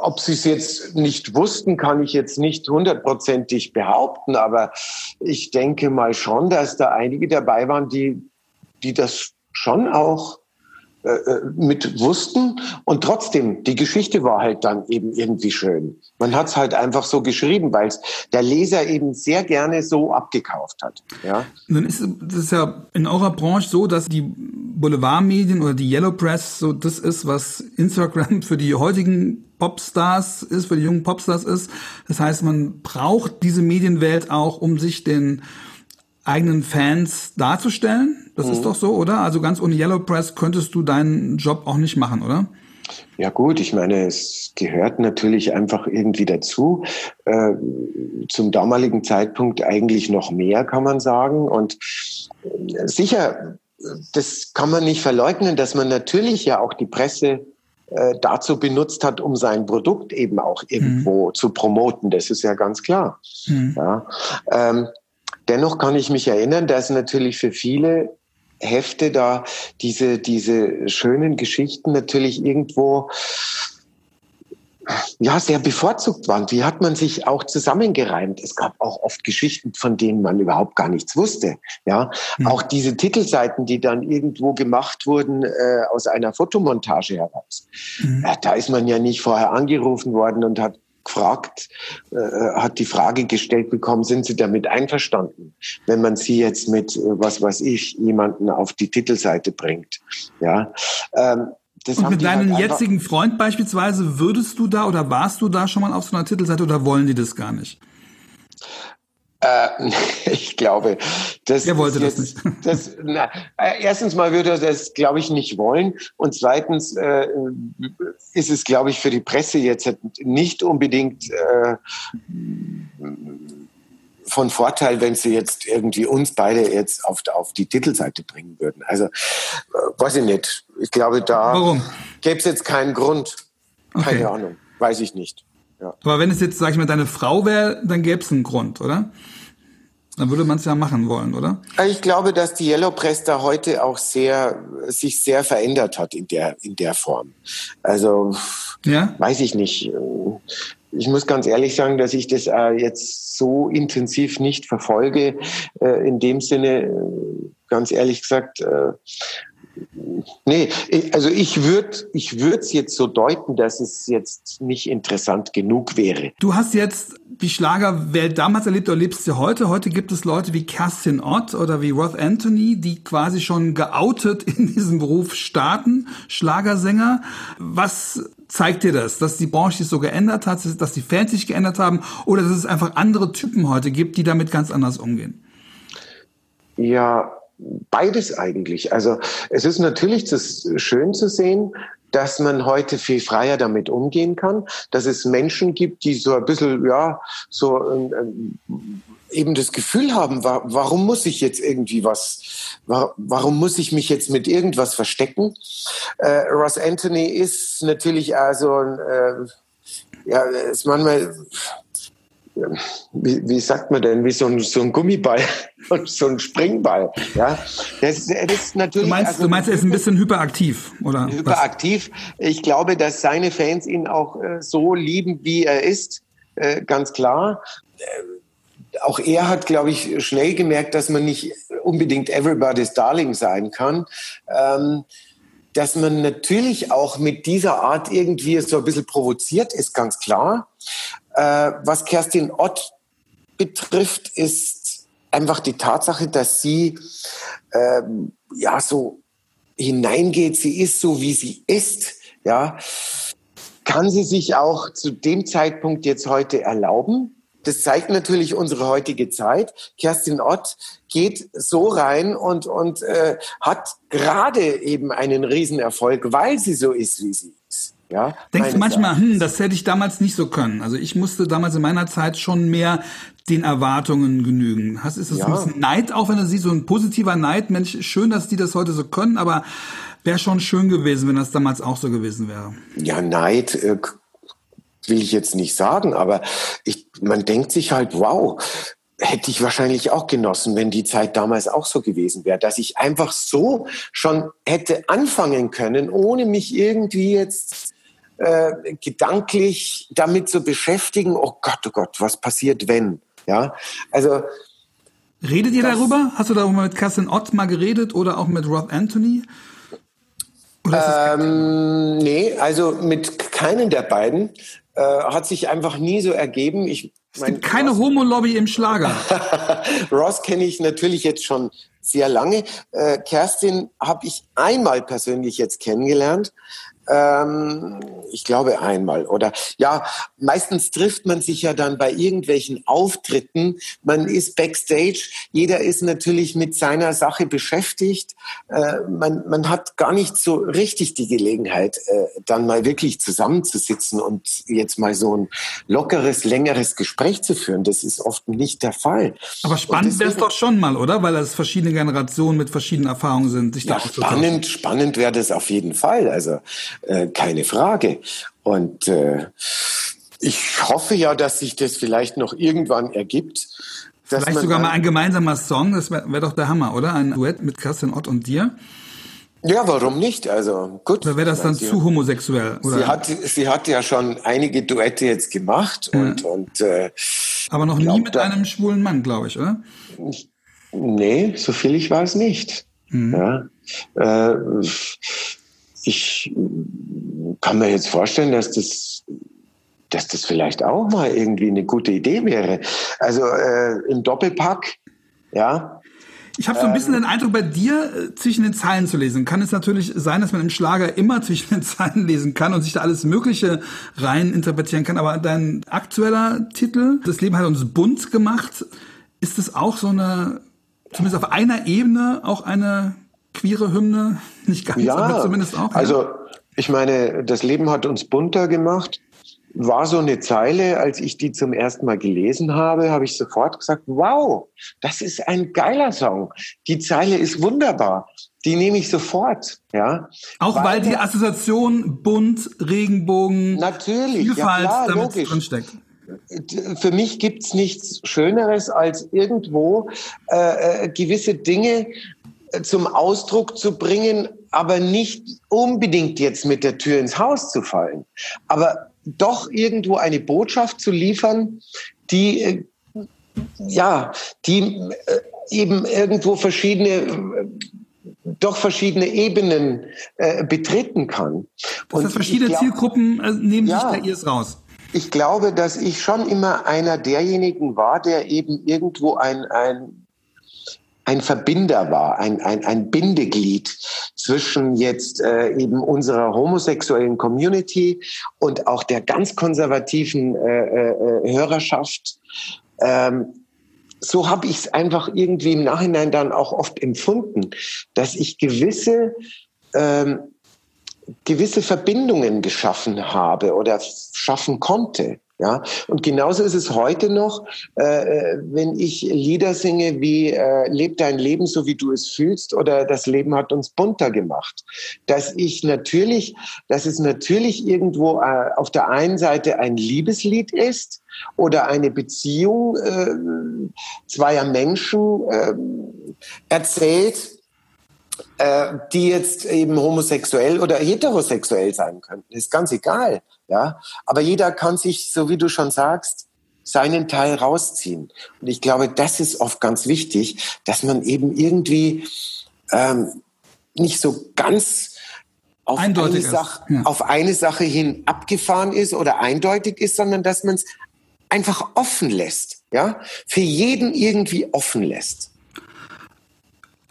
ob sie es jetzt nicht wussten, kann ich jetzt nicht hundertprozentig behaupten, aber ich denke mal schon, dass da einige dabei waren, die, die das schon auch äh, äh, mit wussten. Und trotzdem, die Geschichte war halt dann eben irgendwie schön. Man hat es halt einfach so geschrieben, weil es der Leser eben sehr gerne so abgekauft hat. Ja. Dann ist es ja in eurer Branche so, dass die Boulevardmedien oder die Yellow Press so das ist, was Instagram für die heutigen Popstars ist, für die jungen Popstars ist. Das heißt, man braucht diese Medienwelt auch, um sich den eigenen Fans darzustellen. Das mhm. ist doch so, oder? Also ganz ohne Yellow Press könntest du deinen Job auch nicht machen, oder? Ja gut, ich meine, es gehört natürlich einfach irgendwie dazu. Äh, zum damaligen Zeitpunkt eigentlich noch mehr, kann man sagen. Und äh, sicher, das kann man nicht verleugnen, dass man natürlich ja auch die Presse äh, dazu benutzt hat, um sein Produkt eben auch irgendwo mhm. zu promoten. Das ist ja ganz klar. Mhm. Ja. Ähm, Dennoch kann ich mich erinnern, dass natürlich für viele Hefte da diese, diese schönen Geschichten natürlich irgendwo ja, sehr bevorzugt waren. Die hat man sich auch zusammengereimt. Es gab auch oft Geschichten, von denen man überhaupt gar nichts wusste. Ja, mhm. auch diese Titelseiten, die dann irgendwo gemacht wurden äh, aus einer Fotomontage heraus. Mhm. Ja, da ist man ja nicht vorher angerufen worden und hat gefragt, äh, hat die Frage gestellt bekommen, sind Sie damit einverstanden, wenn man Sie jetzt mit, äh, was weiß ich, jemanden auf die Titelseite bringt? Ja, ähm, das Und mit deinem halt jetzigen Freund beispielsweise, würdest du da oder warst du da schon mal auf so einer Titelseite oder wollen die das gar nicht? Äh, ich glaube, das. Er wollte jetzt, das nicht. Das, na, äh, erstens mal würde er das, glaube ich, nicht wollen. Und zweitens äh, ist es, glaube ich, für die Presse jetzt nicht unbedingt äh, von Vorteil, wenn sie jetzt irgendwie uns beide jetzt auf, auf die Titelseite bringen würden. Also, äh, weiß ich nicht. Ich glaube, da gäbe es jetzt keinen Grund. Keine okay. Ahnung. Weiß ich nicht. Ja. Aber wenn es jetzt, sag ich mal, deine Frau wäre, dann gäbe es einen Grund, oder? Dann würde man es ja machen wollen, oder? Ich glaube, dass die Yellow Press da heute auch sehr, sich sehr verändert hat in der, in der Form. Also, ja? weiß ich nicht. Ich muss ganz ehrlich sagen, dass ich das äh, jetzt so intensiv nicht verfolge. Äh, in dem Sinne, äh, ganz ehrlich gesagt, Nee, also ich würde ich würde es jetzt so deuten, dass es jetzt nicht interessant genug wäre. Du hast jetzt die Schlagerwelt damals erlebt oder lebst sie heute. Heute gibt es Leute wie Kerstin Ott oder wie Roth Anthony, die quasi schon geoutet in diesem Beruf starten, Schlagersänger. Was zeigt dir das, dass die Branche sich so geändert hat, dass die Fans sich geändert haben oder dass es einfach andere Typen heute gibt, die damit ganz anders umgehen? Ja, beides eigentlich. Also es ist natürlich schön zu sehen, dass man heute viel freier damit umgehen kann, dass es Menschen gibt, die so ein bisschen, ja, so ähm, eben das Gefühl haben, warum muss ich jetzt irgendwie was, warum muss ich mich jetzt mit irgendwas verstecken? Äh, Ross Anthony ist natürlich also äh, ja, ist manchmal wie, wie sagt man denn, wie so ein, so ein Gummiball und so ein Springball. Ja, das, das ist natürlich. Du meinst, also, du meinst, er ist ein bisschen hyperaktiv, oder? Hyperaktiv. Was? Ich glaube, dass seine Fans ihn auch äh, so lieben, wie er ist, äh, ganz klar. Äh, auch er hat, glaube ich, schnell gemerkt, dass man nicht unbedingt everybody's Darling sein kann. Ähm, dass man natürlich auch mit dieser Art irgendwie so ein bisschen provoziert ist, ganz klar. Äh, was Kerstin Ott betrifft, ist einfach die Tatsache, dass sie ähm, ja so hineingeht. Sie ist so, wie sie ist. Ja, kann sie sich auch zu dem Zeitpunkt jetzt heute erlauben? Das zeigt natürlich unsere heutige Zeit. Kerstin Ott geht so rein und, und äh, hat gerade eben einen Riesenerfolg, weil sie so ist, wie sie. Ja, Denkst du manchmal, hm, das hätte ich damals nicht so können. Also ich musste damals in meiner Zeit schon mehr den Erwartungen genügen. Hast, ist das ja. ein bisschen Neid, auch wenn du siehst, so ein positiver Neid, Mensch, schön, dass die das heute so können, aber wäre schon schön gewesen, wenn das damals auch so gewesen wäre. Ja, Neid äh, will ich jetzt nicht sagen, aber ich, man denkt sich halt, wow, hätte ich wahrscheinlich auch genossen, wenn die Zeit damals auch so gewesen wäre, dass ich einfach so schon hätte anfangen können, ohne mich irgendwie jetzt äh, gedanklich damit zu beschäftigen, oh Gott, oh Gott, was passiert, wenn? Ja, also. Redet ihr darüber? Hast du darüber mit Kerstin Ott mal geredet oder auch mit Rob Anthony? Ähm, nee, also mit keinen der beiden. Äh, hat sich einfach nie so ergeben. Ich, es gibt keine Homo-Lobby im Schlager. Ross kenne ich natürlich jetzt schon sehr lange. Äh, Kerstin habe ich einmal persönlich jetzt kennengelernt. Ähm, ich glaube einmal. Oder ja, meistens trifft man sich ja dann bei irgendwelchen Auftritten. Man ist backstage. Jeder ist natürlich mit seiner Sache beschäftigt. Äh, man, man hat gar nicht so richtig die Gelegenheit, äh, dann mal wirklich zusammenzusitzen und jetzt mal so ein lockeres, längeres Gespräch zu führen. Das ist oft nicht der Fall. Aber spannend wäre es doch schon mal, oder? Weil das verschiedene Generationen mit verschiedenen Erfahrungen sind. Sich ja, spannend, spannend wäre das auf jeden Fall. Also äh, keine Frage. Und äh, ich hoffe ja, dass sich das vielleicht noch irgendwann ergibt. Vielleicht sogar mal ein gemeinsamer Song, das wäre wär doch der Hammer, oder? Ein Duett mit Christian Ott und dir. Ja, warum nicht? Also gut. Oder wäre das dann sie, zu homosexuell? Oder? Sie hat, sie hat ja schon einige Duette jetzt gemacht ja. und, und äh, aber noch nie mit einem schwulen Mann, glaube ich, oder? Nee, so viel ich weiß nicht. Mhm. Ja. Äh, ich kann mir jetzt vorstellen, dass das dass das vielleicht auch mal irgendwie eine gute Idee wäre. Also äh, im Doppelpack, ja, ich habe so ein bisschen ähm, den Eindruck, bei dir äh, zwischen den Zeilen zu lesen. Kann es natürlich sein, dass man im Schlager immer zwischen den Zeilen lesen kann und sich da alles Mögliche rein interpretieren kann. Aber dein aktueller Titel, Das Leben hat uns bunt gemacht, ist es auch so eine, zumindest auf einer Ebene, auch eine queere Hymne? Nicht ganz, ja, aber zumindest auch. Ja. Also ich meine, das Leben hat uns bunter gemacht war so eine Zeile, als ich die zum ersten Mal gelesen habe, habe ich sofort gesagt, wow, das ist ein geiler Song. Die Zeile ist wunderbar. Die nehme ich sofort, ja. Auch weil, weil die Assoziation bunt, Regenbogen, natürlich, Vielfalt ja, klar, damit logisch. drinsteckt. Für mich gibt's nichts Schöneres, als irgendwo äh, äh gewisse Dinge zum Ausdruck zu bringen, aber nicht unbedingt jetzt mit der Tür ins Haus zu fallen. Aber doch irgendwo eine Botschaft zu liefern, die äh, ja, die äh, eben irgendwo verschiedene äh, doch verschiedene Ebenen äh, betreten kann. Das heißt, verschiedene glaub, Zielgruppen äh, nehmen ja, sich da ihrs raus. Ich glaube, dass ich schon immer einer derjenigen war, der eben irgendwo ein, ein ein Verbinder war, ein, ein, ein Bindeglied zwischen jetzt äh, eben unserer homosexuellen Community und auch der ganz konservativen äh, äh, Hörerschaft. Ähm, so habe ich es einfach irgendwie im Nachhinein dann auch oft empfunden, dass ich gewisse ähm, gewisse Verbindungen geschaffen habe oder schaffen konnte. Ja, und genauso ist es heute noch, äh, wenn ich Lieder singe wie äh, Leb dein Leben so wie du es fühlst oder Das Leben hat uns bunter gemacht. Dass ich natürlich, dass es natürlich irgendwo äh, auf der einen Seite ein Liebeslied ist oder eine Beziehung äh, zweier Menschen äh, erzählt, äh, die jetzt eben homosexuell oder heterosexuell sein könnten. Ist ganz egal. Ja, aber jeder kann sich, so wie du schon sagst, seinen Teil rausziehen. Und ich glaube, das ist oft ganz wichtig, dass man eben irgendwie ähm, nicht so ganz auf eine, Sache, ja. auf eine Sache hin abgefahren ist oder eindeutig ist, sondern dass man es einfach offen lässt, ja, für jeden irgendwie offen lässt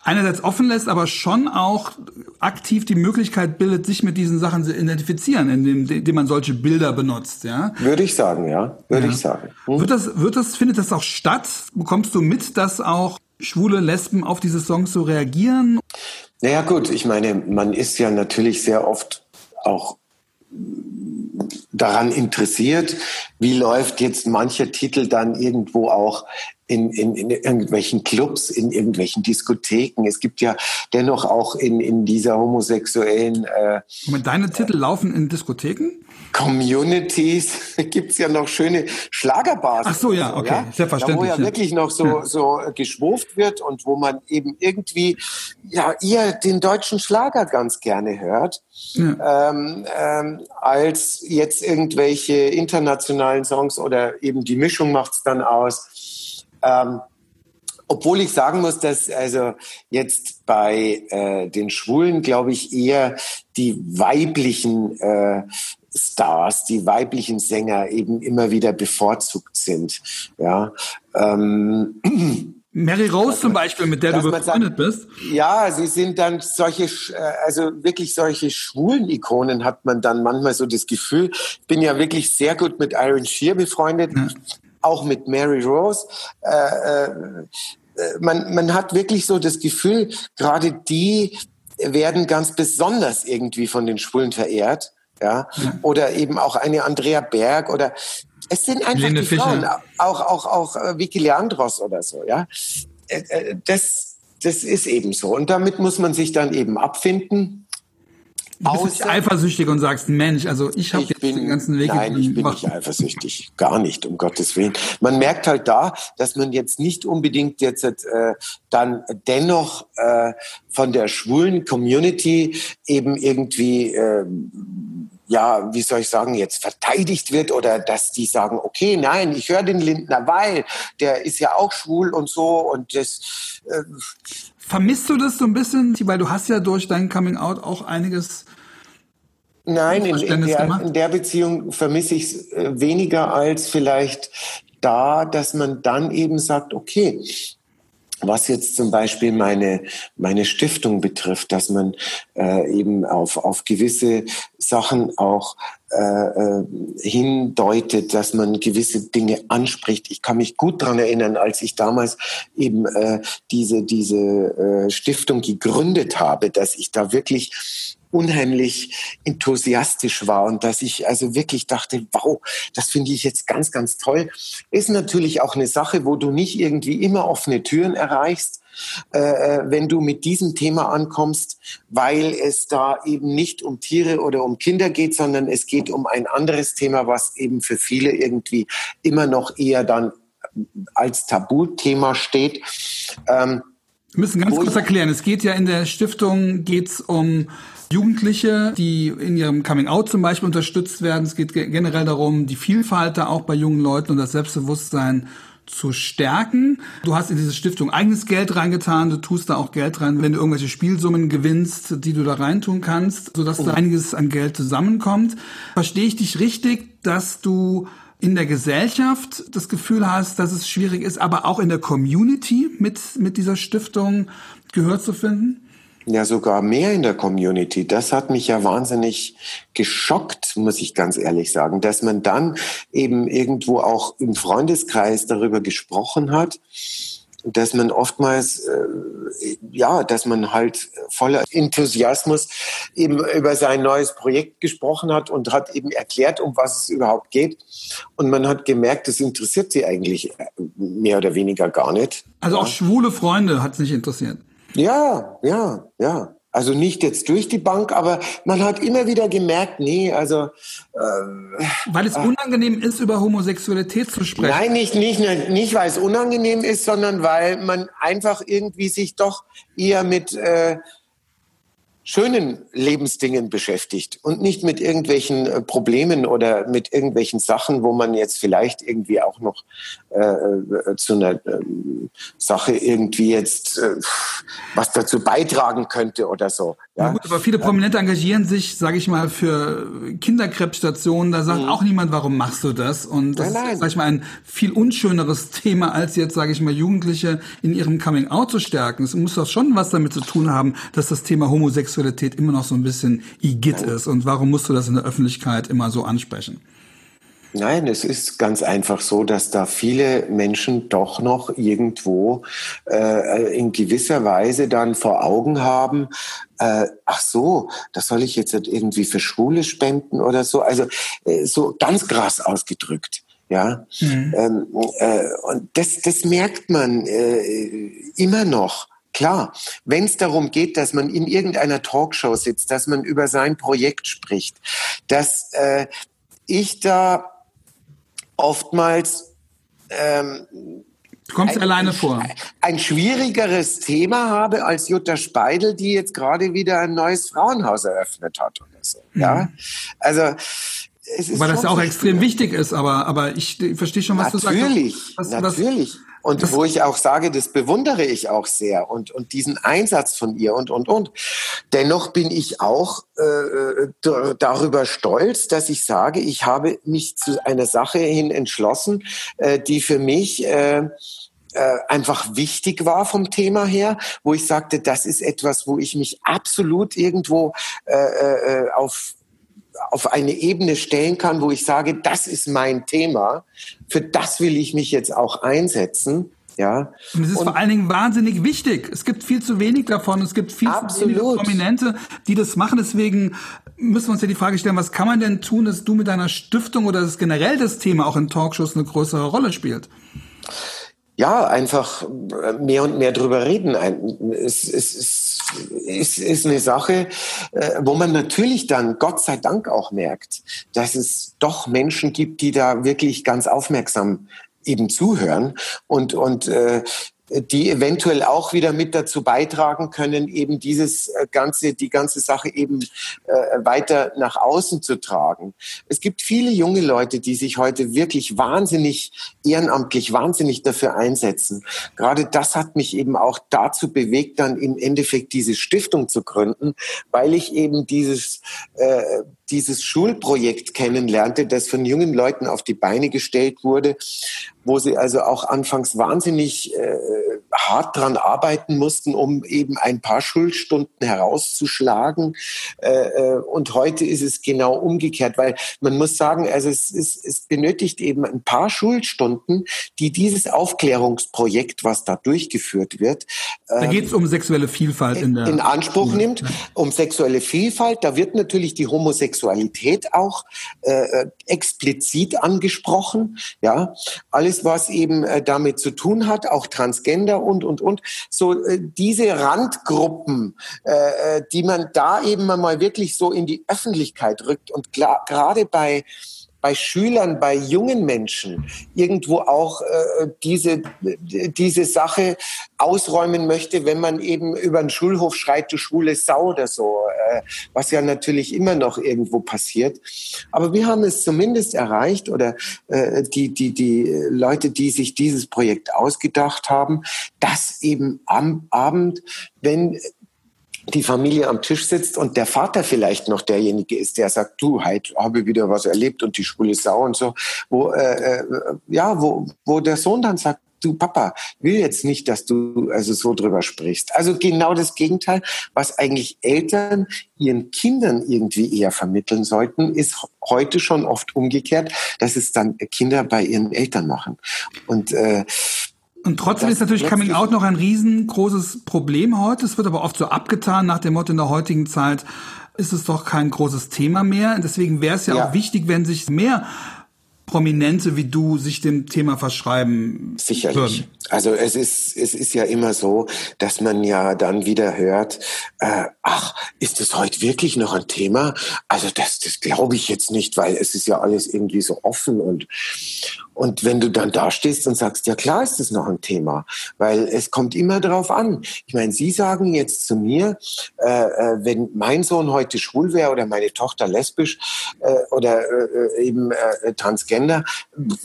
einerseits offen lässt, aber schon auch aktiv die Möglichkeit bildet, sich mit diesen Sachen zu identifizieren, indem, indem man solche Bilder benutzt, ja? Würde ich sagen, ja. Würde ja. ich sagen. Hm. Wird das, wird das, findet das auch statt? Bekommst du mit, dass auch schwule Lesben auf diese Songs so reagieren? Naja, gut, ich meine, man ist ja natürlich sehr oft auch daran interessiert, wie läuft jetzt mancher Titel dann irgendwo auch in, in, in irgendwelchen Clubs, in irgendwelchen Diskotheken. Es gibt ja dennoch auch in, in dieser homosexuellen. Äh, Moment, deine Titel laufen in Diskotheken? Communities gibt's ja noch schöne Schlagerbars. Ach so, ja, okay, ja? selbstverständlich. Da, wo ja, wirklich noch so, ja. so geschwurft wird und wo man eben irgendwie ja eher den deutschen Schlager ganz gerne hört, ja. ähm, ähm, als jetzt irgendwelche internationalen Songs oder eben die Mischung macht's dann aus. Ähm, obwohl ich sagen muss, dass also jetzt bei äh, den Schwulen, glaube ich, eher die weiblichen äh, Stars, die weiblichen Sänger eben immer wieder bevorzugt sind. Ja. Ähm, Mary Rose zum Beispiel, mit der du befreundet bist. Ja, sie sind dann solche, äh, also wirklich solche schwulen Ikonen hat man dann manchmal so das Gefühl. Ich bin ja wirklich sehr gut mit Iron Shear befreundet. Ja auch mit Mary Rose. Äh, äh, man, man hat wirklich so das Gefühl, gerade die werden ganz besonders irgendwie von den Schwulen verehrt. Ja? ja. Oder eben auch eine Andrea Berg oder es sind einfach Lene die Fischer. Frauen, auch, auch, auch äh, Vicky Leandros oder so, ja. Äh, äh, das, das ist eben so. Und damit muss man sich dann eben abfinden. Du bist nicht eifersüchtig und sagst, Mensch, also ich habe jetzt bin, den ganzen Weg. Nein, ich bin nicht eifersüchtig. Gar nicht, um Gottes Willen. Man merkt halt da, dass man jetzt nicht unbedingt jetzt äh, dann dennoch äh, von der schwulen Community eben irgendwie äh, ja, wie soll ich sagen, jetzt verteidigt wird oder dass die sagen, okay, nein, ich höre den Lindner, weil der ist ja auch schwul und so und das. Äh Vermisst du das so ein bisschen, weil du hast ja durch dein Coming Out auch einiges Nein, in, in, der, in, der, Beziehung vermisse ich es äh, weniger als vielleicht da, dass man dann eben sagt, okay, was jetzt zum Beispiel meine, meine Stiftung betrifft, dass man äh, eben auf, auf gewisse Sachen auch äh, äh, hindeutet, dass man gewisse Dinge anspricht. Ich kann mich gut daran erinnern, als ich damals eben äh, diese, diese äh, Stiftung gegründet habe, dass ich da wirklich unheimlich enthusiastisch war und dass ich also wirklich dachte, wow, das finde ich jetzt ganz, ganz toll. Ist natürlich auch eine Sache, wo du nicht irgendwie immer offene Türen erreichst, äh, äh, wenn du mit diesem Thema ankommst, weil es da eben nicht um Tiere oder um Kinder geht, sondern es geht um ein anderes Thema, was eben für viele irgendwie immer noch eher dann als Tabuthema steht. Ähm, wir müssen ganz kurz erklären, es geht ja in der Stiftung geht's um Jugendliche, die in ihrem Coming Out zum Beispiel unterstützt werden. Es geht generell darum, die Vielfalt da auch bei jungen Leuten und das Selbstbewusstsein zu stärken. Du hast in diese Stiftung eigenes Geld reingetan, du tust da auch Geld rein, wenn du irgendwelche Spielsummen gewinnst, die du da reintun kannst, sodass oh. da einiges an Geld zusammenkommt. Verstehe ich dich richtig, dass du in der Gesellschaft das Gefühl hast, dass es schwierig ist, aber auch in der Community mit, mit dieser Stiftung Gehör zu finden? Ja, sogar mehr in der Community. Das hat mich ja wahnsinnig geschockt, muss ich ganz ehrlich sagen, dass man dann eben irgendwo auch im Freundeskreis darüber gesprochen hat, dass man oftmals, äh, ja, dass man halt voller Enthusiasmus eben über sein neues Projekt gesprochen hat und hat eben erklärt, um was es überhaupt geht. Und man hat gemerkt, das interessiert sie eigentlich mehr oder weniger gar nicht. Also auch schwule Freunde hat es nicht interessiert. Ja, ja, ja. Also nicht jetzt durch die Bank, aber man hat immer wieder gemerkt, nee, also äh, weil es unangenehm ist, über Homosexualität zu sprechen. Nein, nicht nicht nicht weil es unangenehm ist, sondern weil man einfach irgendwie sich doch eher mit äh, schönen Lebensdingen beschäftigt und nicht mit irgendwelchen äh, Problemen oder mit irgendwelchen Sachen, wo man jetzt vielleicht irgendwie auch noch äh, äh, zu einer äh, Sache irgendwie jetzt äh, was dazu beitragen könnte oder so. Ja, ja gut, aber viele Prominente engagieren sich, sage ich mal, für Kinderkrebsstationen. Da sagt mhm. auch niemand, warum machst du das? Und das nein, nein. ist, sag ich mal, ein viel unschöneres Thema, als jetzt, sage ich mal, Jugendliche in ihrem Coming-out zu stärken. Es muss doch schon was damit zu tun haben, dass das Thema Homosexualität immer noch so ein bisschen Igitt nein. ist. Und warum musst du das in der Öffentlichkeit immer so ansprechen? Nein, es ist ganz einfach so, dass da viele Menschen doch noch irgendwo äh, in gewisser Weise dann vor Augen haben, äh, ach so, das soll ich jetzt irgendwie für Schwule spenden oder so. Also äh, so ganz krass ausgedrückt. Ja, mhm. ähm, äh, und das, das merkt man äh, immer noch. Klar, wenn es darum geht, dass man in irgendeiner Talkshow sitzt, dass man über sein Projekt spricht, dass äh, ich da oftmals ähm, kommst ein, alleine vor. Ein schwierigeres Thema habe als Jutta Speidel, die jetzt gerade wieder ein neues Frauenhaus eröffnet hat oder so. Mhm. Ja, also es ist Weil das ja auch extrem wichtig ist, aber aber ich verstehe schon, was natürlich, du sagst. Was, natürlich. Und das wo ich auch sage, das bewundere ich auch sehr und, und diesen Einsatz von ihr und, und, und. Dennoch bin ich auch äh, darüber stolz, dass ich sage, ich habe mich zu einer Sache hin entschlossen, äh, die für mich äh, äh, einfach wichtig war vom Thema her, wo ich sagte, das ist etwas, wo ich mich absolut irgendwo äh, äh, auf auf eine Ebene stellen kann, wo ich sage, das ist mein Thema, für das will ich mich jetzt auch einsetzen. Ja. Und es ist und vor allen Dingen wahnsinnig wichtig. Es gibt viel zu wenig davon. Es gibt viel absolut. zu wenige Prominente, die das machen. Deswegen müssen wir uns ja die Frage stellen, was kann man denn tun, dass du mit deiner Stiftung oder das generell das Thema auch in Talkshows eine größere Rolle spielt? Ja, einfach mehr und mehr drüber reden. Es, es, es ist, ist eine Sache, äh, wo man natürlich dann Gott sei Dank auch merkt, dass es doch Menschen gibt, die da wirklich ganz aufmerksam eben zuhören und und äh, die eventuell auch wieder mit dazu beitragen können, eben dieses äh, ganze, die ganze Sache eben äh, weiter nach außen zu tragen. Es gibt viele junge Leute, die sich heute wirklich wahnsinnig ehrenamtlich, wahnsinnig dafür einsetzen. Gerade das hat mich eben auch dazu bewegt, dann im Endeffekt diese Stiftung zu gründen, weil ich eben dieses äh, dieses Schulprojekt kennenlernte, das von jungen Leuten auf die Beine gestellt wurde, wo sie also auch anfangs wahnsinnig äh, hart dran arbeiten mussten, um eben ein paar Schulstunden herauszuschlagen. Äh, äh, und heute ist es genau umgekehrt, weil man muss sagen, also es, es, es benötigt eben ein paar Schulstunden, die dieses Aufklärungsprojekt, was da durchgeführt wird, da geht es um sexuelle Vielfalt in, der in Anspruch Schule. nimmt, um sexuelle Vielfalt. Da wird natürlich die Homosexualität auch äh, explizit angesprochen. Ja, alles was eben äh, damit zu tun hat, auch Transgender und, und, und. So äh, diese Randgruppen, äh, äh die man da eben mal wirklich so in die Öffentlichkeit rückt. Und gerade bei bei Schülern, bei jungen Menschen irgendwo auch äh, diese, diese Sache ausräumen möchte, wenn man eben über den Schulhof schreit, du schwule Sau oder so, äh, was ja natürlich immer noch irgendwo passiert. Aber wir haben es zumindest erreicht oder äh, die, die, die Leute, die sich dieses Projekt ausgedacht haben, dass eben am Abend, wenn die Familie am Tisch sitzt und der Vater vielleicht noch derjenige ist, der sagt, du, heute habe ich wieder was erlebt und die schwule Sau und so, wo äh, äh, ja, wo, wo der Sohn dann sagt, du Papa, will jetzt nicht, dass du also so drüber sprichst. Also genau das Gegenteil, was eigentlich Eltern ihren Kindern irgendwie eher vermitteln sollten, ist heute schon oft umgekehrt, dass es dann Kinder bei ihren Eltern machen. Und äh, und trotzdem ist natürlich Coming Out noch ein riesengroßes Problem heute. Es wird aber oft so abgetan nach dem Motto in der heutigen Zeit ist es doch kein großes Thema mehr. Deswegen wäre es ja, ja, auch wichtig, wenn sich mehr Prominente wie du sich dem Thema verschreiben. Sicherlich. Würden. Also es ist, es ist ja immer so, dass man ja dann wieder hört, äh, ach, ist das heute wirklich noch ein Thema? Also das, das glaube ich jetzt nicht, weil es ist ja alles irgendwie so offen und, und wenn du dann da stehst und sagst, ja klar ist das noch ein Thema, weil es kommt immer drauf an. Ich meine, Sie sagen jetzt zu mir, äh, äh, wenn mein Sohn heute schwul wäre oder meine Tochter lesbisch äh, oder äh, eben äh, transgender,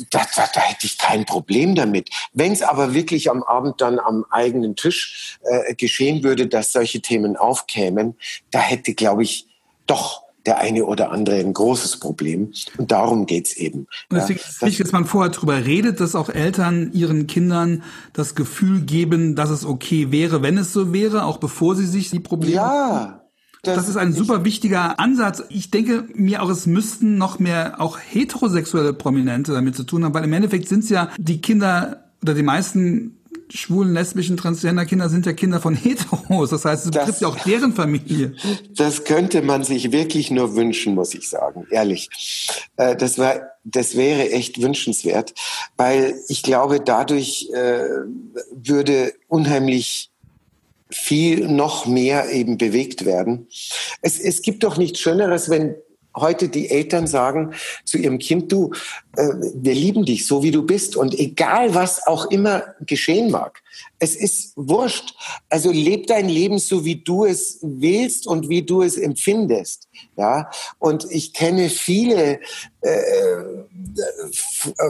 da, da, da hätte ich kein Problem damit. Wenn es aber wirklich am Abend dann am eigenen Tisch äh, geschehen würde, dass solche Themen aufkämen, da hätte, glaube ich, doch der eine oder andere ein großes Problem. Und darum geht's eben. Und deswegen ist es wichtig, dass man vorher darüber redet, dass auch Eltern ihren Kindern das Gefühl geben, dass es okay wäre, wenn es so wäre, auch bevor sie sich die Probleme. Ja. Das, das, ist ein super wichtiger Ansatz. Ich denke mir auch, es müssten noch mehr auch heterosexuelle Prominente damit zu tun haben, weil im Endeffekt sind es ja die Kinder oder die meisten schwulen, lesbischen, transgender Kinder sind ja Kinder von Heteros. Das heißt, es betrifft ja auch deren Familie. Das könnte man sich wirklich nur wünschen, muss ich sagen, ehrlich. Äh, das war, das wäre echt wünschenswert, weil ich glaube, dadurch äh, würde unheimlich viel noch mehr eben bewegt werden. Es, es gibt doch nichts Schöneres, wenn heute die Eltern sagen zu ihrem Kind, du, äh, wir lieben dich so, wie du bist und egal was auch immer geschehen mag, es ist wurscht. Also leb dein Leben so, wie du es willst und wie du es empfindest. Ja, und ich kenne viele äh,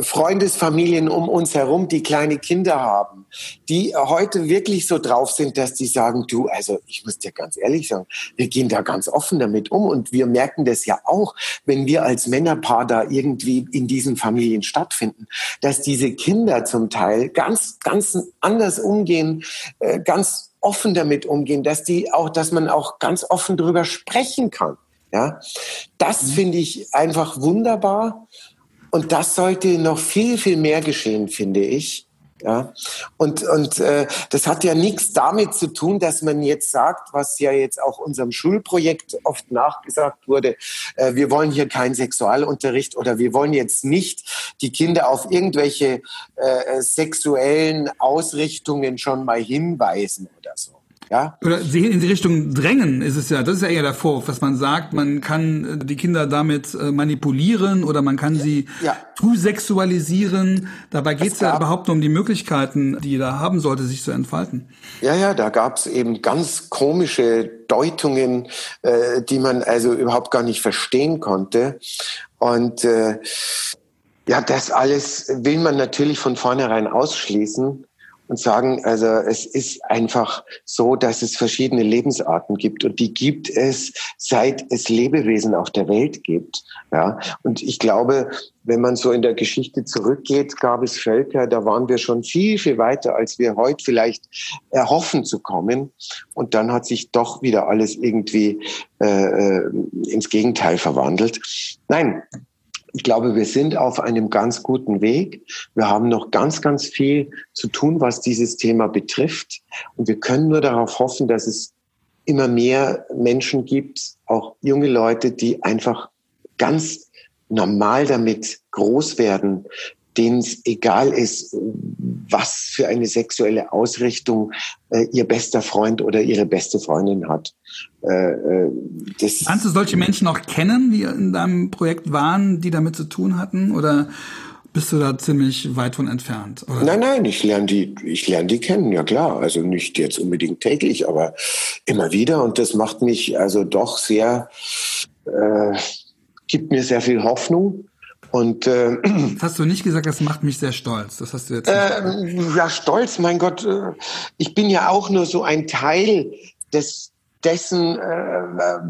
Freundesfamilien um uns herum, die kleine Kinder haben, die heute wirklich so drauf sind, dass die sagen, du, also ich muss dir ganz ehrlich sagen, wir gehen da ganz offen damit um und wir merken das ja auch, wenn wir als Männerpaar da irgendwie in diesen Familien stattfinden, dass diese Kinder zum Teil ganz, ganz anders umgehen, äh, ganz offen damit umgehen, dass die auch, dass man auch ganz offen drüber sprechen kann. Ja, das mhm. finde ich einfach wunderbar. Und das sollte noch viel, viel mehr geschehen, finde ich. Ja, und, und äh, das hat ja nichts damit zu tun, dass man jetzt sagt, was ja jetzt auch unserem Schulprojekt oft nachgesagt wurde, äh, wir wollen hier keinen Sexualunterricht oder wir wollen jetzt nicht die Kinder auf irgendwelche äh, sexuellen Ausrichtungen schon mal hinweisen oder so. Ja? Oder sie in die Richtung drängen ist es ja, das ist ja eher der Vorwurf, dass man sagt, man kann die Kinder damit äh, manipulieren oder man kann sie ja. zu sexualisieren. Dabei geht es ja überhaupt nur um die Möglichkeiten, die jeder haben sollte, sich zu entfalten. Ja, ja, da gab es eben ganz komische Deutungen, äh, die man also überhaupt gar nicht verstehen konnte. Und äh, ja, das alles will man natürlich von vornherein ausschließen und sagen, also es ist einfach so, dass es verschiedene Lebensarten gibt und die gibt es, seit es Lebewesen auf der Welt gibt. Ja, und ich glaube, wenn man so in der Geschichte zurückgeht, gab es Völker, da waren wir schon viel, viel weiter, als wir heute vielleicht erhoffen zu kommen. Und dann hat sich doch wieder alles irgendwie äh, äh ins Gegenteil verwandelt. Nein, ich glaube, wir sind auf einem ganz guten Weg. Wir haben noch ganz, ganz viel zu tun, was dieses Thema betrifft. Und wir können nur darauf hoffen, dass es immer mehr Menschen gibt, auch junge Leute, die einfach ganz normal damit groß werden, denen es egal ist, was für eine sexuelle Ausrichtung äh, ihr bester Freund oder ihre beste Freundin hat. Äh, äh, das Kannst du solche Menschen auch kennen, die in deinem Projekt waren, die damit zu tun hatten? Oder bist du da ziemlich weit von entfernt? Oder? Nein, nein, ich lerne die, ich lerne die kennen, ja klar. Also nicht jetzt unbedingt täglich, aber immer wieder. Und das macht mich also doch sehr, äh, gibt mir sehr viel Hoffnung. Und äh, das hast du nicht gesagt, das macht mich sehr stolz. Das hast du jetzt. Äh, ja, stolz, mein Gott. Äh, ich bin ja auch nur so ein Teil des dessen, äh,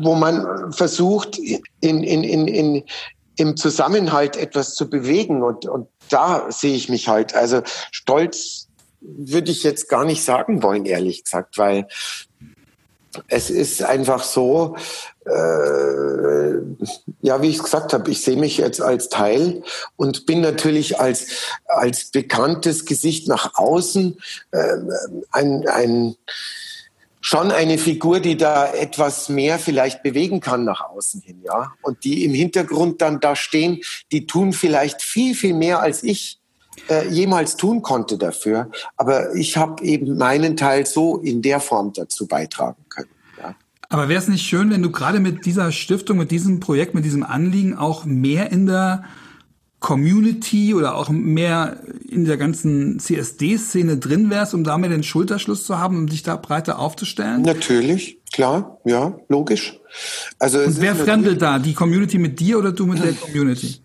wo man versucht, in, in, in, in, im Zusammenhalt etwas zu bewegen. Und, und da sehe ich mich halt. Also stolz würde ich jetzt gar nicht sagen wollen, ehrlich gesagt, weil es ist einfach so, äh, ja, wie ich gesagt habe, ich sehe mich jetzt als Teil und bin natürlich als, als bekanntes Gesicht nach außen äh, ein, ein, schon eine Figur, die da etwas mehr vielleicht bewegen kann nach außen hin, ja. Und die im Hintergrund dann da stehen, die tun vielleicht viel, viel mehr als ich äh, jemals tun konnte dafür. Aber ich habe eben meinen Teil so in der Form dazu beitragen können. Aber wäre es nicht schön, wenn du gerade mit dieser Stiftung, mit diesem Projekt, mit diesem Anliegen auch mehr in der Community oder auch mehr in der ganzen CSD-Szene drin wärst, um damit den Schulterschluss zu haben, um dich da breiter aufzustellen? Natürlich, klar, ja, logisch. Also Und wer fremdelt da? Die Community mit dir oder du mit der Community?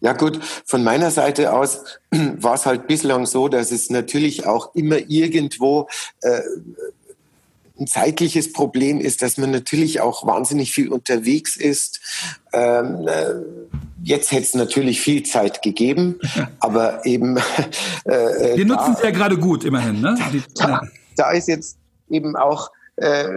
Ja gut, von meiner Seite aus war es halt bislang so, dass es natürlich auch immer irgendwo äh, ein zeitliches Problem ist, dass man natürlich auch wahnsinnig viel unterwegs ist. Ähm, äh, jetzt hätte es natürlich viel Zeit gegeben, aber eben. Äh, äh Wir nutzen es ja gerade gut, immerhin. Ne? Da, da, ist jetzt eben auch äh,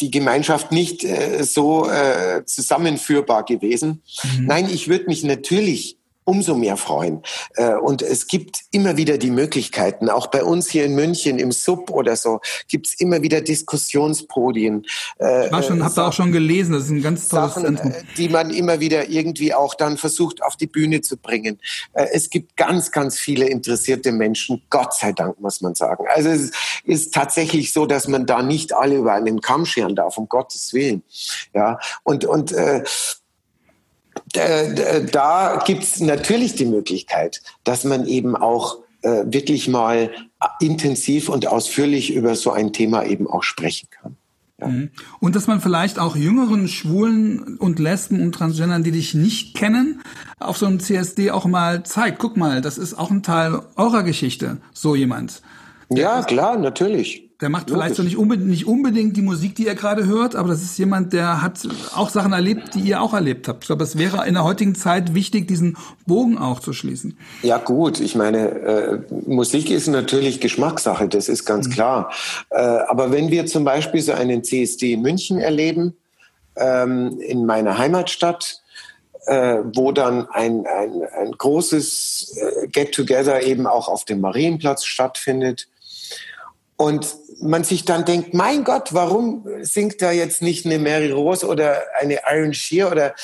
die Gemeinschaft nicht äh, so äh, zusammenführbar gewesen. Mhm. Nein, ich würde mich natürlich umso mehr freuen. Äh, und es gibt immer wieder die Möglichkeiten, auch bei uns hier in München im Sub oder so, gibt es immer wieder Diskussionspodien. Äh, ich war schon, habe da auch schon gelesen, das ist ein ganz tolles Sachen, Zentrum. Äh, die man immer wieder irgendwie auch dann versucht auf die Bühne zu bringen. Es gibt ganz, ganz viele interessierte Menschen, Gott sei Dank, muss man sagen. Also es ist tatsächlich so, dass man da nicht alle über einen Kamm scheren darf, um Gottes Willen. Ja, und, und äh, da gibt es natürlich die Möglichkeit, dass man eben auch äh, wirklich mal intensiv und ausführlich über so ein Thema eben auch sprechen kann. Ja. Mhm. Und dass man vielleicht auch jüngeren Schwulen und Lesben und Transgendern, die dich nicht kennen, auf so einem CSD auch mal zeigt. Guck mal, das ist auch ein Teil eurer Geschichte, so jemand. Ja, klar, natürlich. Der macht Logisch. vielleicht so nicht unbedingt, nicht unbedingt die Musik, die ihr gerade hört, aber das ist jemand, der hat auch Sachen erlebt, die ihr auch erlebt habt. Ich glaube, es wäre in der heutigen Zeit wichtig, diesen Bogen auch zu schließen. Ja gut, ich meine, äh, Musik ist natürlich Geschmackssache, das ist ganz mhm. klar. Äh, aber wenn wir zum Beispiel so einen CSD in München erleben, ähm, in meiner Heimatstadt, äh, wo dann ein, ein, ein großes äh, Get-Together eben auch auf dem Marienplatz stattfindet, Und man sich dann denkt, mein Gott, warum singt da jetzt nicht eine Mary Rose oder eine Iron Shear oder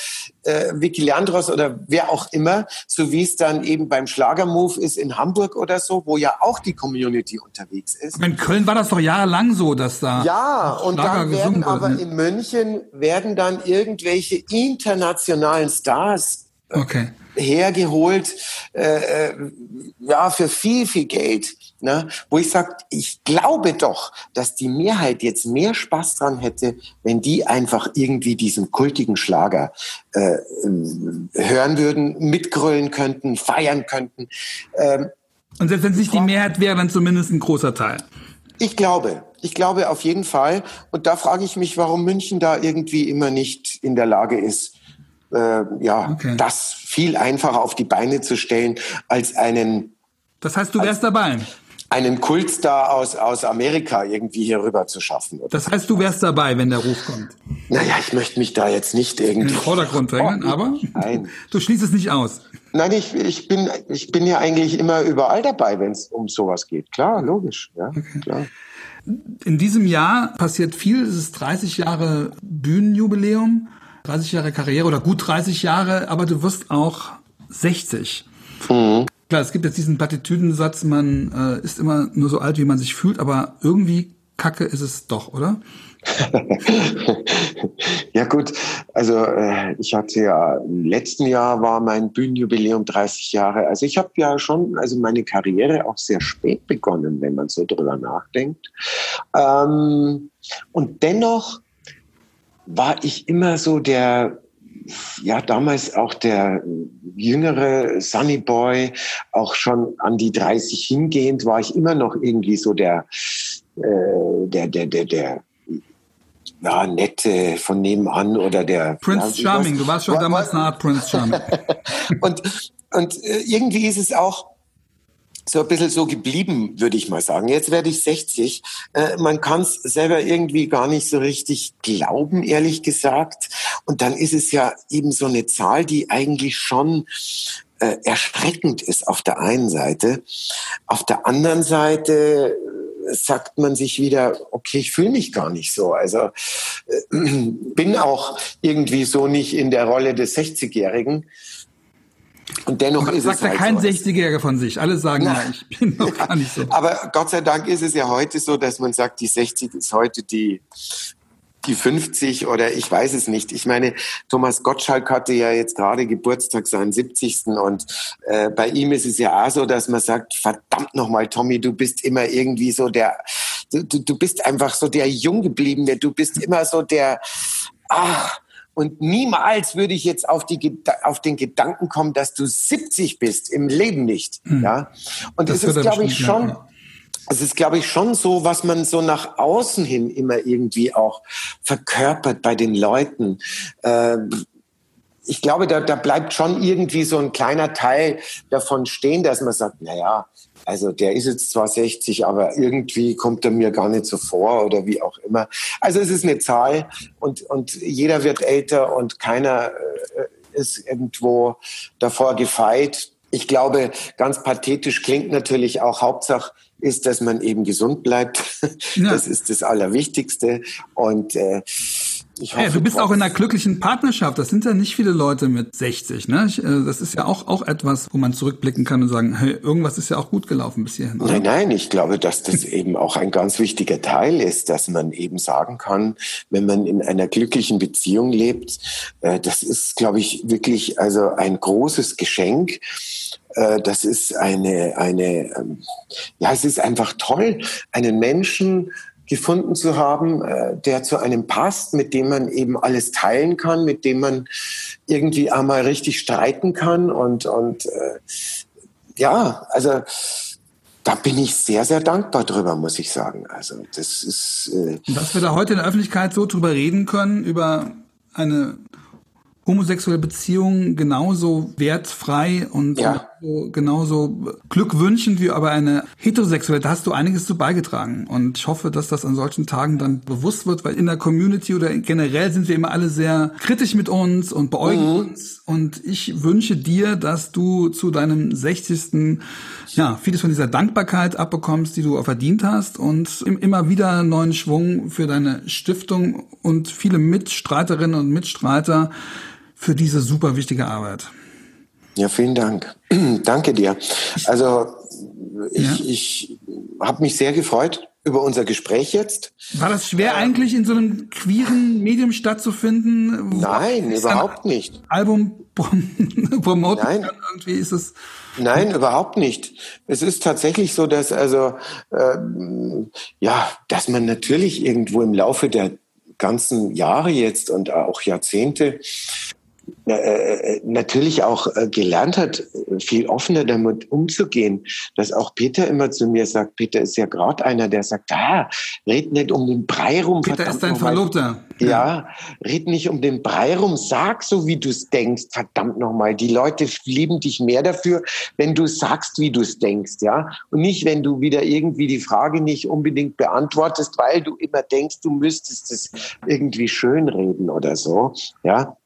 äh, Vicky Leandros oder wer auch immer, so wie es dann eben beim Schlagermove ist in Hamburg oder so, wo ja auch die Community unterwegs ist. In Köln war das doch jahrelang so, dass da ja und dann werden aber ne? in München werden dann irgendwelche internationalen Stars okay. hergeholt, äh, äh, ja für viel viel Geld Ne? Wo ich sage, ich glaube doch, dass die Mehrheit jetzt mehr Spaß dran hätte, wenn die einfach irgendwie diesen kultigen Schlager äh, hören würden, mitgrölen könnten, feiern könnten. Ähm, Und selbst wenn es nicht die Mehrheit wäre, dann zumindest ein großer Teil. Ich glaube, ich glaube auf jeden Fall. Und da frage ich mich, warum München da irgendwie immer nicht in der Lage ist, äh, ja, okay. das viel einfacher auf die Beine zu stellen als einen. Das heißt, du wärst dabei einen Kultstar aus, aus Amerika irgendwie hier rüber zu schaffen. Das heißt, du wärst dabei, wenn der Ruf kommt? Naja, ich möchte mich da jetzt nicht irgendwie... In den Vordergrund drängen, oh, aber nein. du schließt es nicht aus. Nein, ich, ich, bin, ich bin ja eigentlich immer überall dabei, wenn es um sowas geht. Klar, logisch. Ja, okay. klar. In diesem Jahr passiert viel. Es ist 30 Jahre Bühnenjubiläum, 30 Jahre Karriere oder gut 30 Jahre, aber du wirst auch 60. Mhm. Klar, es gibt jetzt diesen Plattitüdensatz, man äh, ist immer nur so alt, wie man sich fühlt, aber irgendwie Kacke ist es doch, oder? ja gut, also äh, ich hatte ja im letzten Jahr war mein Bühnenjubiläum 30 Jahre. Also ich habe ja schon, also meine Karriere auch sehr spät begonnen, wenn man so drüber nachdenkt. Ähm, und dennoch war ich immer so der ja damals auch der jüngere Sunny Boy, auch schon an die 30 hingehend, war ich immer noch irgendwie so der, äh, der, der, der, der ja, nette von nebenan oder der Prince ja, Charming. Du warst schon war, damals eine Art Prince Charming. und und äh, irgendwie ist es auch so ein bisschen so geblieben, würde ich mal sagen. Jetzt werde ich 60. Äh, man kann es selber irgendwie gar nicht so richtig glauben, ehrlich gesagt. Und dann ist es ja eben so eine Zahl, die eigentlich schon äh, erschreckend ist auf der einen Seite. Auf der anderen Seite äh, sagt man sich wieder, okay, ich fühle mich gar nicht so. Also äh, bin auch irgendwie so nicht in der Rolle des 60-Jährigen. Und dennoch ist sagt es halt kein so 60-Jähriger von sich. Alle sagen, Na, ja, ich bin noch gar nicht so. Aber Gott sei Dank ist es ja heute so, dass man sagt, die 60 ist heute die die 50 oder ich weiß es nicht. Ich meine, Thomas Gottschalk hatte ja jetzt gerade Geburtstag, seinen 70. Und äh, bei ihm ist es ja auch so, dass man sagt, verdammt nochmal, Tommy, du bist immer irgendwie so der, du, du bist einfach so der Junggebliebene, du bist immer so der, ach, und niemals würde ich jetzt auf, die, auf den Gedanken kommen, dass du 70 bist, im Leben nicht. Mhm. Ja? Und das, das ist, glaube ich, schon, es ist, glaube ich, schon so, was man so nach außen hin immer irgendwie auch verkörpert bei den Leuten. Äh, ich glaube, da, da bleibt schon irgendwie so ein kleiner Teil davon stehen, dass man sagt, na ja, also der ist jetzt zwar 60, aber irgendwie kommt er mir gar nicht so vor oder wie auch immer. Also es ist eine Zahl und, und jeder wird älter und keiner äh, ist irgendwo davor gefeit. Ich glaube, ganz pathetisch klingt natürlich auch Hauptsache ist, dass man eben gesund bleibt. Ja. Das ist das Allerwichtigste. Und äh, ich hoffe, ja, du bist auch in einer glücklichen Partnerschaft. Das sind ja nicht viele Leute mit 60. Ne? Äh, das ist ja auch, auch etwas, wo man zurückblicken kann und sagen, hey, irgendwas ist ja auch gut gelaufen bis hierhin. Oder? Nein, nein, ich glaube, dass das eben auch ein ganz wichtiger Teil ist, dass man eben sagen kann, wenn man in einer glücklichen Beziehung lebt, äh, das ist, glaube ich, wirklich also ein großes Geschenk äh, das ist eine, eine, ähm, ja, es ist einfach toll, einen Menschen gefunden zu haben, äh, der zu einem passt, mit dem man eben alles teilen kann, mit dem man irgendwie einmal richtig streiten kann und, und äh, ja, also da bin ich sehr, sehr dankbar drüber, muss ich sagen. Also das ist. Äh Dass wir da heute in der Öffentlichkeit so drüber reden können, über eine homosexuelle Beziehung genauso wertfrei und ja genauso, genauso glückwünschend wie aber eine heterosexuelle. Da hast du einiges zu beigetragen. Und ich hoffe, dass das an solchen Tagen dann bewusst wird, weil in der Community oder generell sind wir immer alle sehr kritisch mit uns und beäugen mhm. uns. Und ich wünsche dir, dass du zu deinem 60. ja, vieles von dieser Dankbarkeit abbekommst, die du verdient hast und immer wieder neuen Schwung für deine Stiftung und viele Mitstreiterinnen und Mitstreiter für diese super wichtige Arbeit. Ja, vielen Dank. Danke dir. Also ich, ja. ich habe mich sehr gefreut über unser Gespräch jetzt. War das schwer eigentlich in so einem queeren Medium stattzufinden? Nein, überhaupt nicht. Album promoten Nein. kann? Irgendwie ist es. Nein, überhaupt nicht. Es ist tatsächlich so, dass also äh, ja, dass man natürlich irgendwo im Laufe der ganzen Jahre jetzt und auch Jahrzehnte natürlich auch äh, gelernt hat, viel offener damit umzugehen. Dass auch Peter immer zu mir sagt, Peter ist ja gerade einer, der sagt, ah, red nicht um den Brei rum. Peter ist dein Verlobter. Ja, ja, red nicht um den Brei rum, sag so, wie du es denkst. Verdammt nochmal, die Leute lieben dich mehr dafür, wenn du sagst, wie du es denkst, ja. Und nicht, wenn du wieder irgendwie die Frage nicht unbedingt beantwortest, weil du immer denkst, du müsstest es irgendwie schönreden oder so, ja.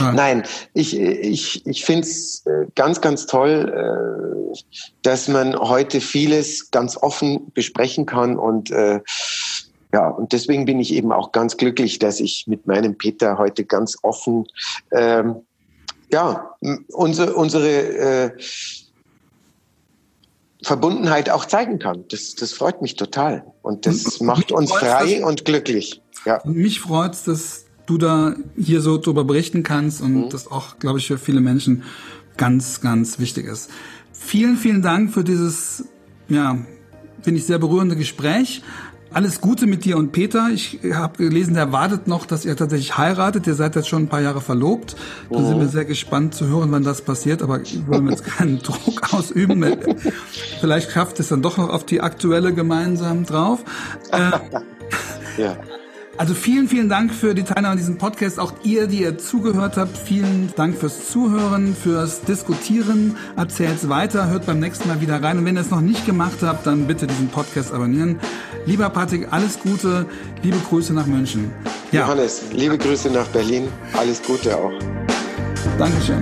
Nein, ich, ich, ich finde es äh, ganz, ganz toll, äh, dass man heute vieles ganz offen besprechen kann und äh, ja, und deswegen bin ich eben auch ganz glücklich, dass ich mit meinem Peter heute ganz offen ähm, ja, unsere, unsere äh, Verbundenheit auch zeigen kann. Das, das freut mich total. Und das macht uns frei und glücklich. Ja. Mich freut es, dass du da hier so drüber berichten kannst und mhm. das auch, glaube ich, für viele Menschen ganz, ganz wichtig ist. Vielen, vielen Dank für dieses, ja, finde ich sehr berührende Gespräch. Alles Gute mit dir und Peter. Ich habe gelesen, der wartet noch, dass ihr tatsächlich heiratet. Ihr seid jetzt schon ein paar Jahre verlobt. Da mhm. sind wir sehr gespannt zu hören, wann das passiert. Aber ich will jetzt keinen Druck ausüben. Vielleicht schafft es dann doch noch auf die aktuelle gemeinsam drauf. Äh, ja. Also vielen, vielen Dank für die Teilnahme an diesem Podcast. Auch ihr, die ihr zugehört habt, vielen Dank fürs Zuhören, fürs Diskutieren. Erzählt's weiter, hört beim nächsten Mal wieder rein. Und wenn ihr es noch nicht gemacht habt, dann bitte diesen Podcast abonnieren. Lieber Patrick, alles Gute. Liebe Grüße nach München. Ja. Johannes, liebe Grüße nach Berlin. Alles Gute auch. Dankeschön.